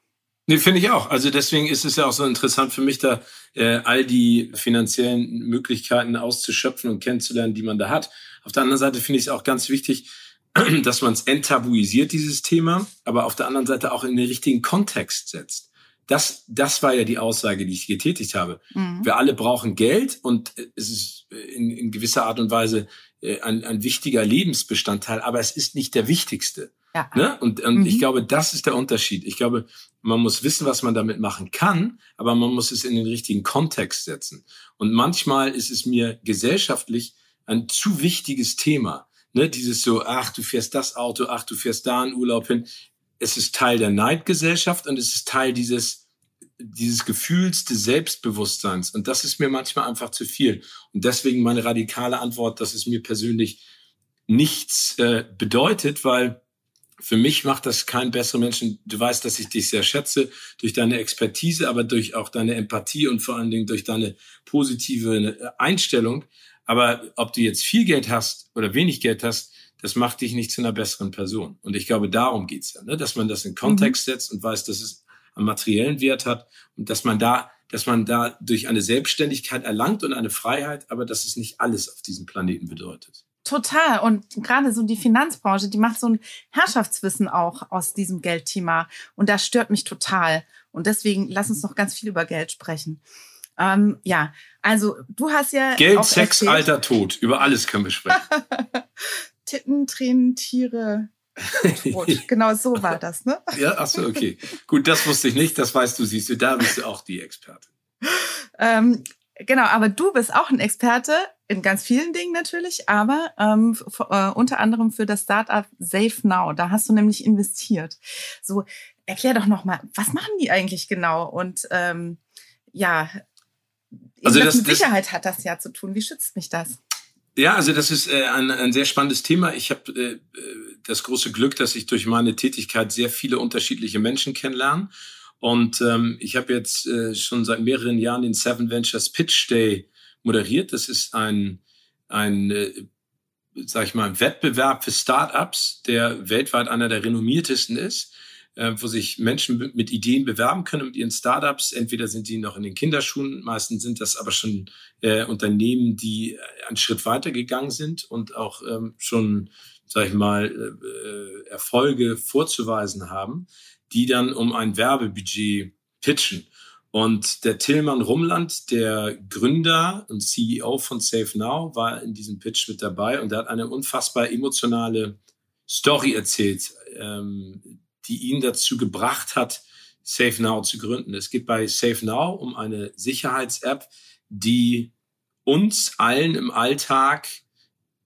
Nee, finde ich auch. Also deswegen ist es ja auch so interessant für mich, da äh, all die finanziellen Möglichkeiten auszuschöpfen und kennenzulernen, die man da hat. Auf der anderen Seite finde ich es auch ganz wichtig, [clears throat] dass man es enttabuisiert, dieses Thema, aber auf der anderen Seite auch in den richtigen Kontext setzt. Das, das war ja die Aussage, die ich getätigt habe. Mhm. Wir alle brauchen Geld und es ist in, in gewisser Art und Weise äh, ein, ein wichtiger Lebensbestandteil, aber es ist nicht der wichtigste. Ja. Ne? Und, und mhm. ich glaube, das ist der Unterschied. Ich glaube, man muss wissen, was man damit machen kann, aber man muss es in den richtigen Kontext setzen. Und manchmal ist es mir gesellschaftlich ein zu wichtiges Thema. Ne? Dieses so, ach, du fährst das Auto, ach, du fährst da einen Urlaub hin es ist Teil der Neidgesellschaft und es ist Teil dieses, dieses Gefühls des Selbstbewusstseins. Und das ist mir manchmal einfach zu viel. Und deswegen meine radikale Antwort, dass es mir persönlich nichts äh, bedeutet, weil für mich macht das keinen besseren Menschen. Du weißt, dass ich dich sehr schätze durch deine Expertise, aber durch auch deine Empathie und vor allen Dingen durch deine positive äh, Einstellung. Aber ob du jetzt viel Geld hast oder wenig Geld hast, das macht dich nicht zu einer besseren Person. Und ich glaube, darum geht's ja, ne? dass man das in Kontext mhm. setzt und weiß, dass es einen materiellen Wert hat und dass man da, dass man da durch eine Selbstständigkeit erlangt und eine Freiheit, aber dass es nicht alles auf diesem Planeten bedeutet. Total. Und gerade so die Finanzbranche, die macht so ein Herrschaftswissen auch aus diesem Geldthema. Und das stört mich total. Und deswegen lass uns noch ganz viel über Geld sprechen. Ähm, ja, also du hast ja. Geld, Sex, erzählt, Alter, Tod. Über alles können wir sprechen. [laughs] Titten, Tränen, Tiere. Tod. [laughs] genau so war das, ne? ja, ach so, okay. Gut, das wusste ich nicht. Das weißt du, siehst du, da bist du auch die Experte. ähm, genau, aber du bist auch ein Experte in ganz vielen Dingen natürlich, aber ähm, äh, unter anderem für das Startup Safe Now. Da hast du nämlich investiert. So, erklär doch noch mal, was machen die eigentlich genau? Und ähm, ja, also das, mit Sicherheit das, hat das ja zu tun. Wie schützt mich das? Ja, also das ist äh, ein, ein sehr spannendes Thema. Ich habe äh, das große Glück, dass ich durch meine Tätigkeit sehr viele unterschiedliche Menschen kennenlerne. Und ähm, ich habe jetzt äh, schon seit mehreren Jahren den Seven Ventures Pitch Day moderiert. Das ist ein, ein äh, sag ich mal, Wettbewerb für Startups, der weltweit einer der renommiertesten ist, äh, wo sich Menschen mit Ideen bewerben können mit ihren Startups. Entweder sind die noch in den Kinderschuhen, meistens sind das aber schon äh, Unternehmen, die einen Schritt weiter gegangen sind und auch ähm, schon, sag ich mal, äh, Erfolge vorzuweisen haben, die dann um ein Werbebudget pitchen. Und der Tillmann Rumland, der Gründer und CEO von SafeNow, war in diesem Pitch mit dabei und er hat eine unfassbar emotionale Story erzählt, ähm, die ihn dazu gebracht hat, SafeNow zu gründen. Es geht bei SafeNow um eine Sicherheits-App, die uns allen im Alltag,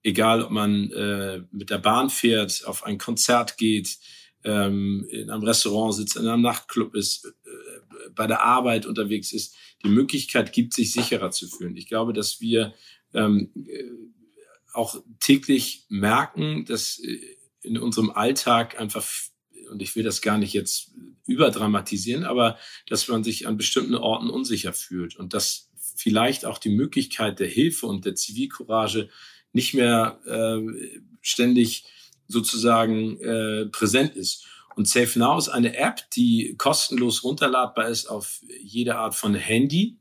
egal ob man äh, mit der Bahn fährt, auf ein Konzert geht, ähm, in einem Restaurant sitzt, in einem Nachtclub ist, bei der Arbeit unterwegs ist, die Möglichkeit gibt, sich sicherer zu fühlen. Ich glaube, dass wir ähm, äh, auch täglich merken, dass äh, in unserem Alltag einfach, und ich will das gar nicht jetzt überdramatisieren, aber dass man sich an bestimmten Orten unsicher fühlt und dass vielleicht auch die Möglichkeit der Hilfe und der Zivilcourage nicht mehr äh, ständig sozusagen äh, präsent ist. Und Safe Now ist eine App, die kostenlos runterladbar ist auf jede Art von Handy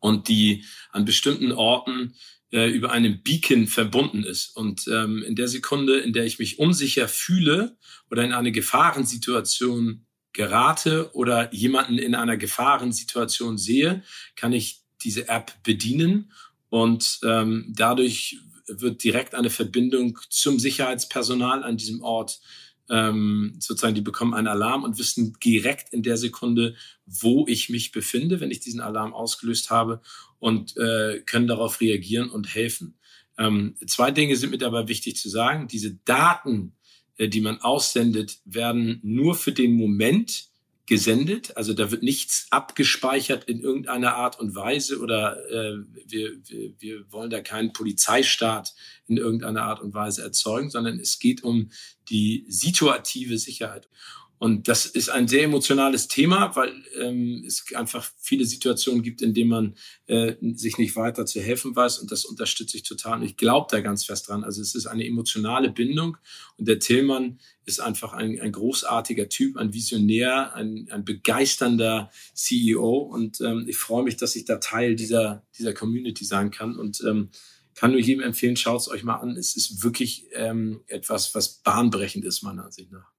und die an bestimmten Orten äh, über einen Beacon verbunden ist. Und ähm, in der Sekunde, in der ich mich unsicher fühle oder in eine Gefahrensituation gerate oder jemanden in einer Gefahrensituation sehe, kann ich diese App bedienen und ähm, dadurch wird direkt eine Verbindung zum Sicherheitspersonal an diesem Ort ähm, sozusagen, die bekommen einen Alarm und wissen direkt in der Sekunde, wo ich mich befinde, wenn ich diesen Alarm ausgelöst habe und äh, können darauf reagieren und helfen. Ähm, zwei Dinge sind mir dabei wichtig zu sagen. Diese Daten, äh, die man aussendet, werden nur für den Moment gesendet. Also da wird nichts abgespeichert in irgendeiner Art und Weise oder äh, wir, wir, wir wollen da keinen Polizeistaat in irgendeiner Art und Weise erzeugen, sondern es geht um die situative Sicherheit. Und das ist ein sehr emotionales Thema, weil ähm, es einfach viele Situationen gibt, in denen man äh, sich nicht weiter zu helfen weiß. Und das unterstütze ich total. Und ich glaube da ganz fest dran. Also es ist eine emotionale Bindung. Und der Tillmann ist einfach ein, ein großartiger Typ, ein Visionär, ein, ein begeisternder CEO. Und ähm, ich freue mich, dass ich da Teil dieser, dieser Community sein kann. Und ähm, kann nur jedem empfehlen, schaut es euch mal an. Es ist wirklich ähm, etwas, was bahnbrechend ist, meiner Ansicht nach.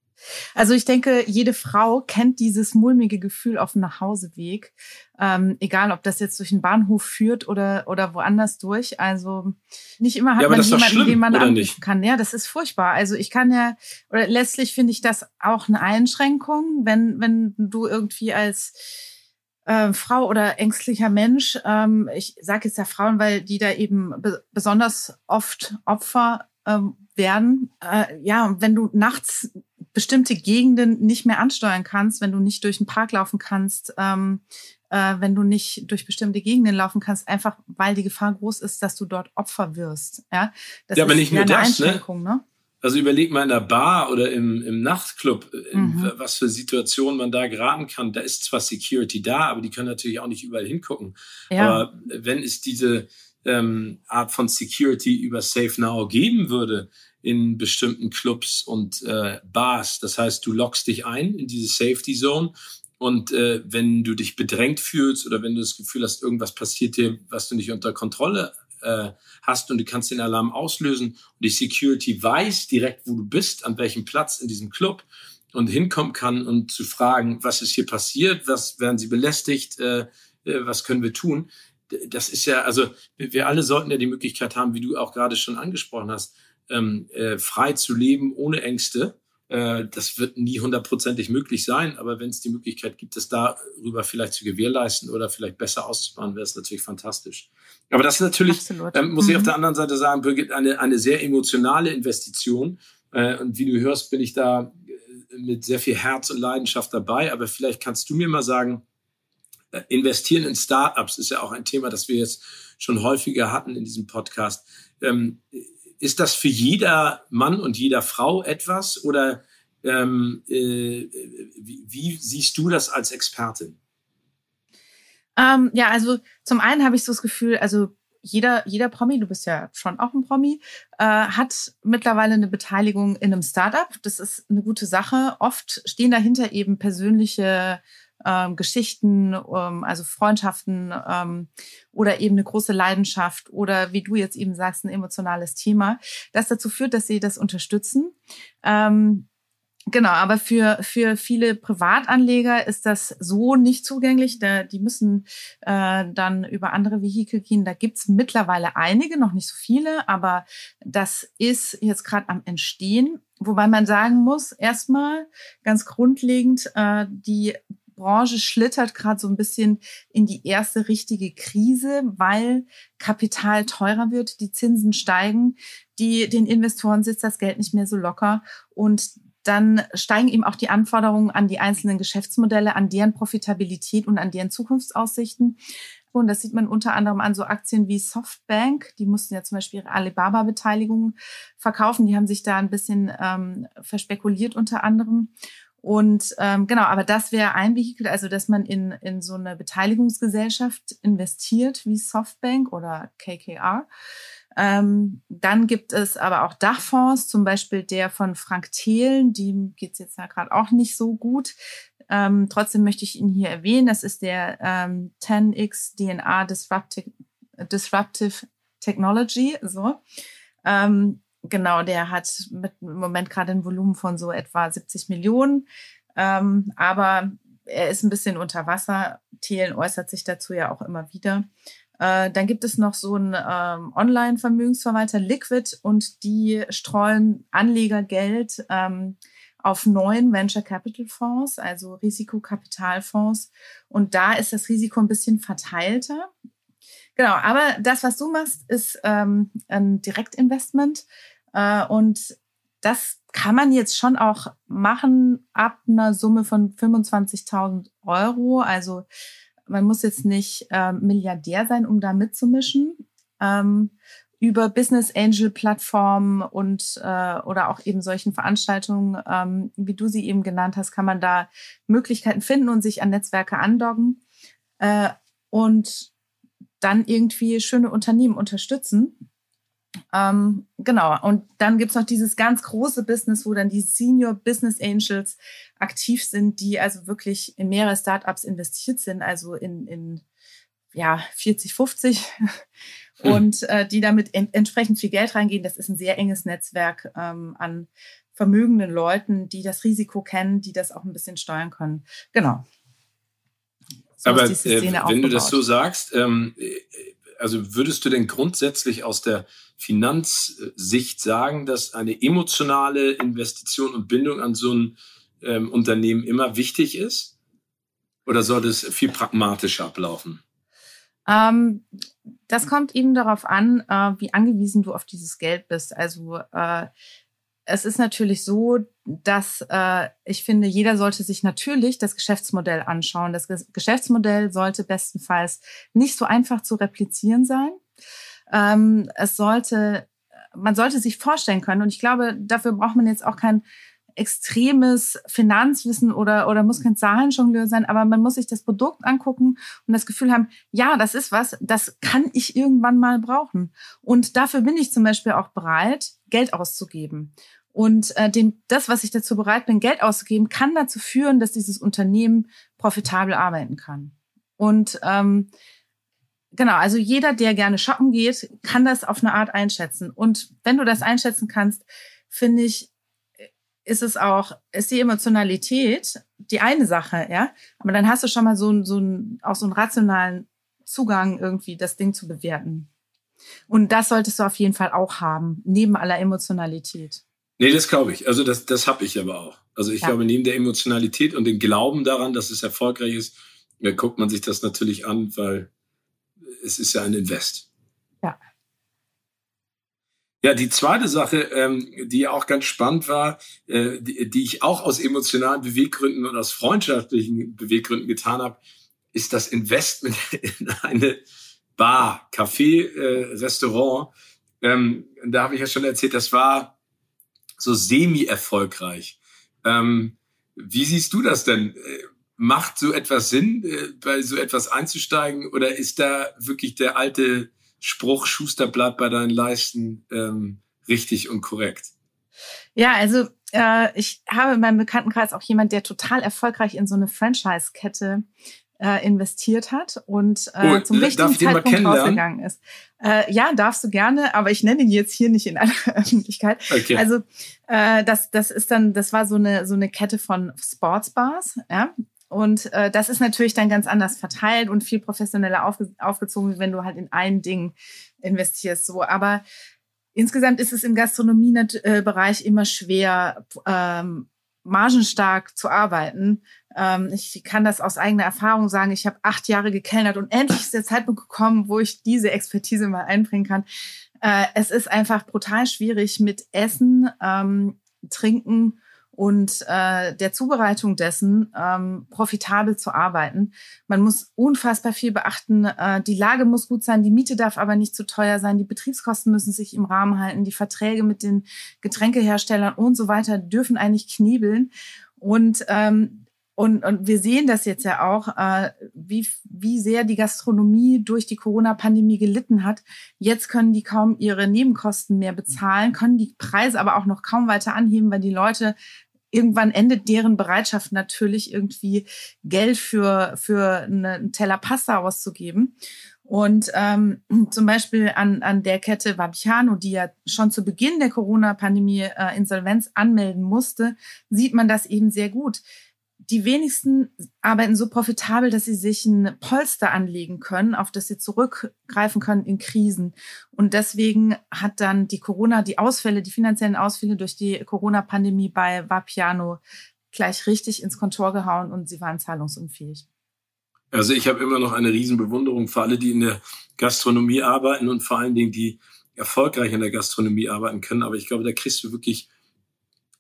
Also ich denke, jede Frau kennt dieses mulmige Gefühl auf dem Nachhauseweg, ähm, egal ob das jetzt durch einen Bahnhof führt oder oder woanders durch. Also nicht immer hat ja, man jemanden, den man anrufen kann. Ja, das ist furchtbar. Also ich kann ja oder letztlich finde ich das auch eine Einschränkung, wenn wenn du irgendwie als äh, Frau oder ängstlicher Mensch, ähm, ich sage jetzt ja Frauen, weil die da eben be besonders oft Opfer ähm, werden. Äh, ja, wenn du nachts bestimmte Gegenden nicht mehr ansteuern kannst, wenn du nicht durch den Park laufen kannst, ähm, äh, wenn du nicht durch bestimmte Gegenden laufen kannst, einfach weil die Gefahr groß ist, dass du dort Opfer wirst. Ja, das ja aber nicht nur das, ne? Ne? Also überleg mal in der Bar oder im, im Nachtclub, in mhm. was für Situationen man da geraten kann. Da ist zwar Security da, aber die können natürlich auch nicht überall hingucken. Ja. Aber wenn es diese ähm, Art von Security über Safe Now geben würde, in bestimmten Clubs und äh, Bars. Das heißt, du lockst dich ein in diese Safety Zone und äh, wenn du dich bedrängt fühlst oder wenn du das Gefühl hast, irgendwas passiert dir, was du nicht unter Kontrolle äh, hast und du kannst den Alarm auslösen und die Security weiß direkt, wo du bist, an welchem Platz in diesem Club und hinkommen kann und zu fragen, was ist hier passiert, was werden sie belästigt, äh, äh, was können wir tun. Das ist ja, also wir alle sollten ja die Möglichkeit haben, wie du auch gerade schon angesprochen hast, ähm, äh, frei zu leben ohne Ängste. Äh, das wird nie hundertprozentig möglich sein, aber wenn es die Möglichkeit gibt, das darüber vielleicht zu gewährleisten oder vielleicht besser auszubauen, wäre es natürlich fantastisch. Aber das ist natürlich, ähm, muss mhm. ich auf der anderen Seite sagen, Birgit, eine, eine sehr emotionale Investition. Äh, und wie du hörst, bin ich da äh, mit sehr viel Herz und Leidenschaft dabei. Aber vielleicht kannst du mir mal sagen, äh, investieren in Startups ist ja auch ein Thema, das wir jetzt schon häufiger hatten in diesem Podcast. Ähm, ist das für jeder Mann und jeder Frau etwas oder ähm, äh, wie, wie, siehst du das als Expertin? Ähm, ja, also zum einen habe ich so das Gefühl, also jeder, jeder Promi, du bist ja schon auch ein Promi, äh, hat mittlerweile eine Beteiligung in einem Startup. Das ist eine gute Sache. Oft stehen dahinter eben persönliche ähm, Geschichten, ähm, also Freundschaften ähm, oder eben eine große Leidenschaft oder wie du jetzt eben sagst, ein emotionales Thema, das dazu führt, dass sie das unterstützen. Ähm, Genau, aber für, für viele Privatanleger ist das so nicht zugänglich. Da, die müssen äh, dann über andere Vehikel gehen. Da gibt's mittlerweile einige, noch nicht so viele, aber das ist jetzt gerade am Entstehen. Wobei man sagen muss, erstmal ganz grundlegend, äh, die Branche schlittert gerade so ein bisschen in die erste richtige Krise, weil Kapital teurer wird, die Zinsen steigen, die den Investoren sitzt das Geld nicht mehr so locker und dann steigen eben auch die Anforderungen an die einzelnen Geschäftsmodelle, an deren Profitabilität und an deren Zukunftsaussichten. Und das sieht man unter anderem an so Aktien wie Softbank. Die mussten ja zum Beispiel ihre Alibaba-Beteiligung verkaufen. Die haben sich da ein bisschen ähm, verspekuliert unter anderem. Und ähm, genau, aber das wäre ein Vehikel, also dass man in, in so eine Beteiligungsgesellschaft investiert wie Softbank oder KKR. Ähm, dann gibt es aber auch Dachfonds, zum Beispiel der von Frank Thelen, dem geht's jetzt ja gerade auch nicht so gut. Ähm, trotzdem möchte ich ihn hier erwähnen. Das ist der ähm, 10x DNA Disruptive, Disruptive Technology. So. Ähm, Genau, der hat mit, im Moment gerade ein Volumen von so etwa 70 Millionen. Ähm, aber er ist ein bisschen unter Wasser. Thelen äußert sich dazu ja auch immer wieder. Äh, dann gibt es noch so einen ähm, Online-Vermögensverwalter Liquid und die streuen Anlegergeld ähm, auf neuen Venture Capital Fonds, also Risikokapitalfonds. Und da ist das Risiko ein bisschen verteilter. Genau, aber das, was du machst, ist ähm, ein Direktinvestment. Äh, und das kann man jetzt schon auch machen ab einer Summe von 25.000 Euro. Also man muss jetzt nicht äh, Milliardär sein, um da mitzumischen. Ähm, über Business Angel Plattformen und äh, oder auch eben solchen Veranstaltungen, ähm, wie du sie eben genannt hast, kann man da Möglichkeiten finden und sich an Netzwerke andocken und dann irgendwie schöne Unternehmen unterstützen. Ähm, genau, und dann gibt's noch dieses ganz große Business, wo dann die Senior Business Angels aktiv sind, die also wirklich in mehrere Startups investiert sind, also in, in ja, 40, 50 hm. und äh, die damit en entsprechend viel Geld reingehen. Das ist ein sehr enges Netzwerk ähm, an vermögenden Leuten, die das Risiko kennen, die das auch ein bisschen steuern können. Genau. So Aber äh, wenn aufgebaut. du das so sagst, ähm, äh, also würdest du denn grundsätzlich aus der Finanzsicht sagen, dass eine emotionale Investition und Bindung an so ein ähm, Unternehmen immer wichtig ist? Oder soll das viel pragmatischer ablaufen? Ähm, das kommt eben darauf an, äh, wie angewiesen du auf dieses Geld bist. Also äh, es ist natürlich so, dass äh, ich finde, jeder sollte sich natürlich das Geschäftsmodell anschauen. Das Geschäftsmodell sollte bestenfalls nicht so einfach zu replizieren sein. Ähm, es sollte, man sollte sich vorstellen können, und ich glaube, dafür braucht man jetzt auch kein extremes Finanzwissen oder, oder muss kein Zahlenjongleur sein, aber man muss sich das Produkt angucken und das Gefühl haben, ja, das ist was, das kann ich irgendwann mal brauchen. Und dafür bin ich zum Beispiel auch bereit, Geld auszugeben. Und äh, dem, das, was ich dazu bereit bin, Geld auszugeben, kann dazu führen, dass dieses Unternehmen profitabel arbeiten kann. Und ähm, genau, also jeder, der gerne shoppen geht, kann das auf eine Art einschätzen. Und wenn du das einschätzen kannst, finde ich, ist es auch, ist die Emotionalität die eine Sache, ja. Aber dann hast du schon mal so, so ein, auch so einen rationalen Zugang, irgendwie das Ding zu bewerten. Und das solltest du auf jeden Fall auch haben, neben aller Emotionalität. Nee, das glaube ich. Also das, das habe ich aber auch. Also ich ja. glaube, neben der Emotionalität und dem Glauben daran, dass es erfolgreich ist, guckt man sich das natürlich an, weil es ist ja ein Invest. Ja. Ja, die zweite Sache, ähm, die auch ganz spannend war, äh, die, die ich auch aus emotionalen Beweggründen und aus freundschaftlichen Beweggründen getan habe, ist das Investment in eine Bar, Café, äh, Restaurant. Ähm, da habe ich ja schon erzählt, das war so semi-erfolgreich. Ähm, wie siehst du das denn? Äh, macht so etwas Sinn, äh, bei so etwas einzusteigen? Oder ist da wirklich der alte Spruch, Schuster bleibt bei deinen Leisten, ähm, richtig und korrekt? Ja, also äh, ich habe in meinem Bekanntenkreis auch jemand, der total erfolgreich in so eine Franchise-Kette äh, investiert hat und äh, oh, zum richtigen Zeitpunkt rausgegangen ist. Äh, ja, darfst du gerne, aber ich nenne ihn jetzt hier nicht in aller [laughs] Öffentlichkeit. Okay. Also äh, das, das ist dann, das war so eine so eine Kette von Sportsbars, ja. Und äh, das ist natürlich dann ganz anders verteilt und viel professioneller aufge aufgezogen, wenn du halt in ein Ding investierst. So, aber insgesamt ist es im Gastronomiebereich immer schwer, ähm, margenstark zu arbeiten. Ähm, ich kann das aus eigener Erfahrung sagen. Ich habe acht Jahre gekellnert und endlich ist der Zeitpunkt gekommen, wo ich diese Expertise mal einbringen kann. Äh, es ist einfach brutal schwierig mit Essen, ähm, Trinken und äh, der Zubereitung dessen ähm, profitabel zu arbeiten. Man muss unfassbar viel beachten. Äh, die Lage muss gut sein, die Miete darf aber nicht zu teuer sein, die Betriebskosten müssen sich im Rahmen halten, die Verträge mit den Getränkeherstellern und so weiter dürfen eigentlich knebeln. Und ähm, und, und wir sehen das jetzt ja auch, äh, wie, wie sehr die Gastronomie durch die Corona-Pandemie gelitten hat. Jetzt können die kaum ihre Nebenkosten mehr bezahlen, können die Preise aber auch noch kaum weiter anheben, weil die Leute irgendwann endet deren Bereitschaft natürlich irgendwie Geld für, für einen Teller Pasta auszugeben. Und ähm, zum Beispiel an, an der Kette Vapiano, die ja schon zu Beginn der Corona-Pandemie äh, Insolvenz anmelden musste, sieht man das eben sehr gut die wenigsten arbeiten so profitabel, dass sie sich ein Polster anlegen können, auf das sie zurückgreifen können in Krisen. Und deswegen hat dann die Corona, die Ausfälle, die finanziellen Ausfälle durch die Corona-Pandemie bei Vapiano gleich richtig ins Kontor gehauen und sie waren zahlungsunfähig. Also ich habe immer noch eine Riesenbewunderung für alle, die in der Gastronomie arbeiten und vor allen Dingen die erfolgreich in der Gastronomie arbeiten können. Aber ich glaube, da kriegst du wirklich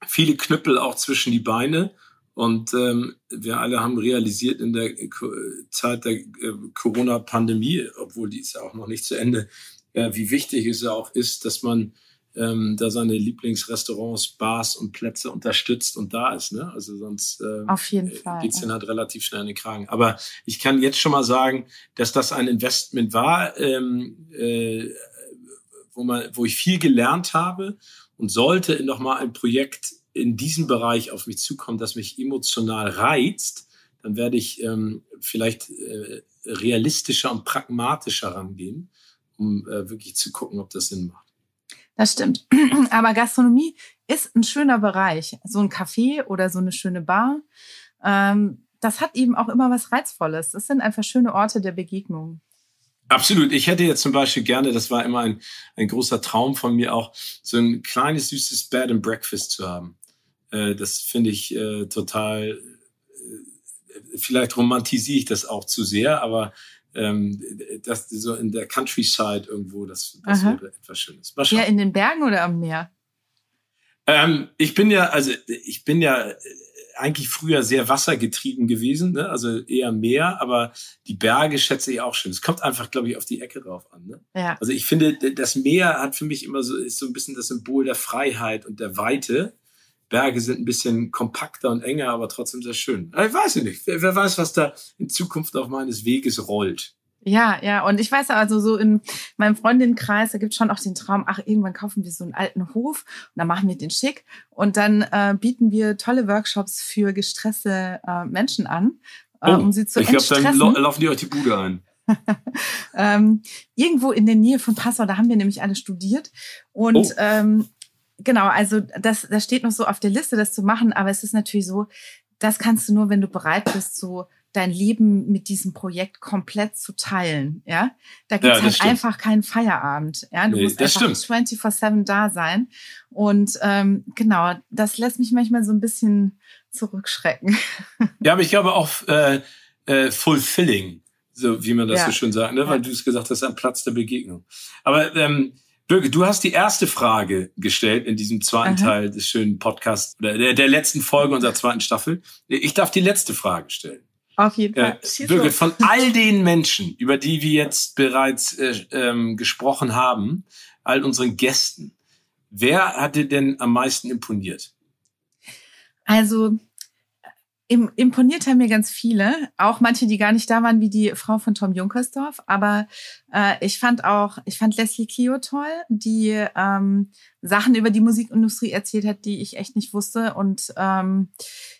viele Knüppel auch zwischen die Beine und ähm, wir alle haben realisiert in der Zeit der äh, Corona-Pandemie, obwohl die ist ja auch noch nicht zu Ende, äh, wie wichtig es ja auch ist, dass man ähm, da seine Lieblingsrestaurants, Bars und Plätze unterstützt und da ist. Ne? Also sonst ähm, Auf jeden Fall, geht's dann halt relativ schnell in den Kragen. Aber ich kann jetzt schon mal sagen, dass das ein Investment war, ähm, äh, wo, man, wo ich viel gelernt habe und sollte noch mal ein Projekt in diesem Bereich auf mich zukommt, das mich emotional reizt, dann werde ich ähm, vielleicht äh, realistischer und pragmatischer rangehen, um äh, wirklich zu gucken, ob das Sinn macht. Das stimmt. [clears throat] Aber Gastronomie ist ein schöner Bereich. So ein Café oder so eine schöne Bar. Ähm, das hat eben auch immer was Reizvolles. Das sind einfach schöne Orte der Begegnung. Absolut. Ich hätte jetzt zum Beispiel gerne, das war immer ein, ein großer Traum von mir auch, so ein kleines, süßes Bed and Breakfast zu haben. Äh, das finde ich äh, total, äh, vielleicht romantisiere ich das auch zu sehr, aber ähm, das so in der Countryside irgendwo, das, das wäre etwas Schönes. Ja, in den Bergen oder am Meer? Ähm, ich bin ja, also ich bin ja eigentlich früher sehr wassergetrieben gewesen, ne? also eher Meer, aber die Berge schätze ich auch schön. Es kommt einfach, glaube ich, auf die Ecke drauf an. Ne? Ja. Also ich finde, das Meer hat für mich immer so, ist so ein bisschen das Symbol der Freiheit und der Weite. Berge sind ein bisschen kompakter und enger, aber trotzdem sehr schön. Ich weiß nicht. Wer, wer weiß, was da in Zukunft auf meines Weges rollt. Ja, ja, und ich weiß also so in meinem Freundinnenkreis, da gibt es schon auch den Traum, ach, irgendwann kaufen wir so einen alten Hof und dann machen wir den schick und dann äh, bieten wir tolle Workshops für gestresste äh, Menschen an, äh, oh, um sie zu ich entstressen. Ich glaube, dann laufen die euch die Bude ein. [laughs] ähm, irgendwo in der Nähe von Passau, da haben wir nämlich alle studiert und oh. ähm, genau, also das, das steht noch so auf der Liste, das zu machen, aber es ist natürlich so, das kannst du nur, wenn du bereit bist, so dein Leben mit diesem Projekt komplett zu teilen. Ja, da gibt es ja, halt stimmt. einfach keinen Feierabend. Ja, du nee, musst einfach 24/7 da sein. Und ähm, genau, das lässt mich manchmal so ein bisschen zurückschrecken. [laughs] Ja, aber ich glaube auch äh, äh, fulfilling, so wie man das ja. so schön sagt, ne? weil ja. du es gesagt hast, ein Platz der Begegnung. Aber ähm, Birgit, du hast die erste Frage gestellt in diesem zweiten Aha. Teil des schönen Podcasts, der, der letzten Folge unserer zweiten Staffel. Ich darf die letzte Frage stellen. Auf jeden Fall. Äh, Birgit, von [laughs] all den Menschen, über die wir jetzt bereits äh, ähm, gesprochen haben, all unseren Gästen, wer hat dir denn am meisten imponiert? Also imponiert haben mir ganz viele, auch manche, die gar nicht da waren, wie die Frau von Tom Junkersdorf. Aber äh, ich fand auch, ich fand Leslie Kio toll, die ähm, Sachen über die Musikindustrie erzählt hat, die ich echt nicht wusste. Und ähm,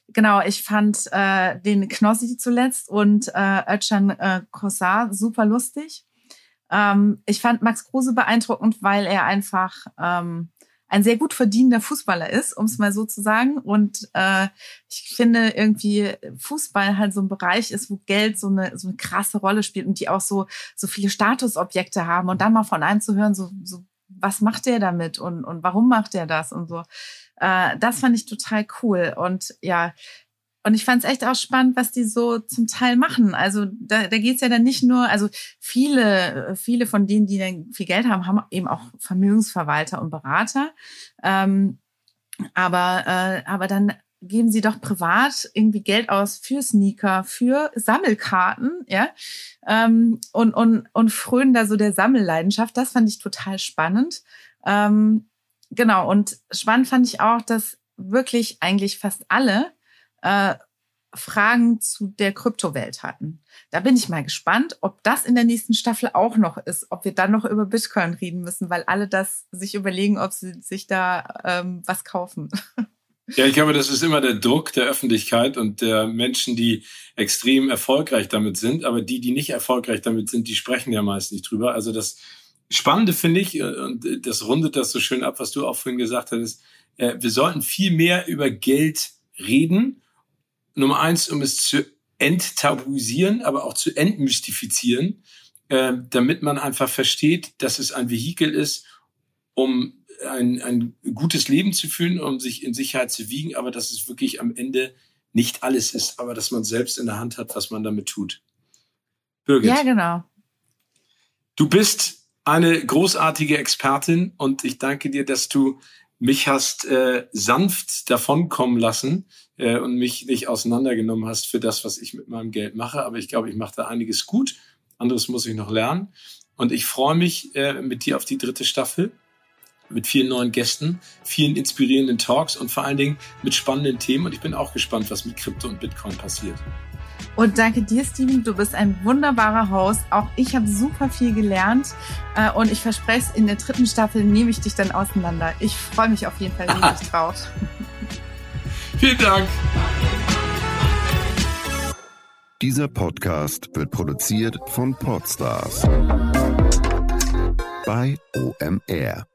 genau, ich fand äh, den Knossi zuletzt und äh, Özcan äh, Kossar super lustig. Ähm, ich fand Max Kruse beeindruckend, weil er einfach ähm, ein sehr gut verdienender Fußballer ist, um es mal so zu sagen. Und äh, ich finde irgendwie Fußball halt so ein Bereich ist, wo Geld so eine so eine krasse Rolle spielt und die auch so so viele Statusobjekte haben und dann mal von einem zu hören, so, so was macht der damit und und warum macht der das und so. Äh, das fand ich total cool und ja, und ich fand es echt auch spannend, was die so zum Teil machen. Also da, da geht es ja dann nicht nur, also viele, viele von denen, die dann viel Geld haben, haben eben auch Vermögensverwalter und Berater. Ähm, aber, äh, aber dann geben sie doch privat irgendwie Geld aus für Sneaker, für Sammelkarten, ja, ähm, und, und, und frönen da so der Sammelleidenschaft. Das fand ich total spannend. Ähm, genau, und spannend fand ich auch, dass wirklich eigentlich fast alle äh, Fragen zu der Kryptowelt hatten. Da bin ich mal gespannt, ob das in der nächsten Staffel auch noch ist, ob wir dann noch über Bitcoin reden müssen, weil alle das sich überlegen, ob sie sich da ähm, was kaufen. Ja, ich glaube, das ist immer der Druck der Öffentlichkeit und der Menschen, die extrem erfolgreich damit sind. Aber die, die nicht erfolgreich damit sind, die sprechen ja meist nicht drüber. Also das Spannende finde ich, und das rundet das so schön ab, was du auch vorhin gesagt hattest, äh, wir sollten viel mehr über Geld reden Nummer eins, um es zu enttabuisieren, aber auch zu entmystifizieren, äh, damit man einfach versteht, dass es ein Vehikel ist, um ein, ein gutes Leben zu führen, um sich in Sicherheit zu wiegen, aber dass es wirklich am Ende nicht alles ist, aber dass man selbst in der Hand hat, was man damit tut. Birgit. Ja, genau. Du bist eine großartige Expertin und ich danke dir, dass du mich hast äh, sanft davonkommen lassen äh, und mich nicht auseinandergenommen hast für das, was ich mit meinem Geld mache. Aber ich glaube, ich mache da einiges gut. Anderes muss ich noch lernen. Und ich freue mich äh, mit dir auf die dritte Staffel mit vielen neuen Gästen, vielen inspirierenden Talks und vor allen Dingen mit spannenden Themen. Und ich bin auch gespannt, was mit Krypto und Bitcoin passiert. Und danke dir, Steven. Du bist ein wunderbarer Host. Auch ich habe super viel gelernt. Äh, und ich verspreche es, in der dritten Staffel nehme ich dich dann auseinander. Ich freue mich auf jeden Fall riesig drauf. [laughs] Vielen Dank. Dieser Podcast wird produziert von Podstars bei OMR.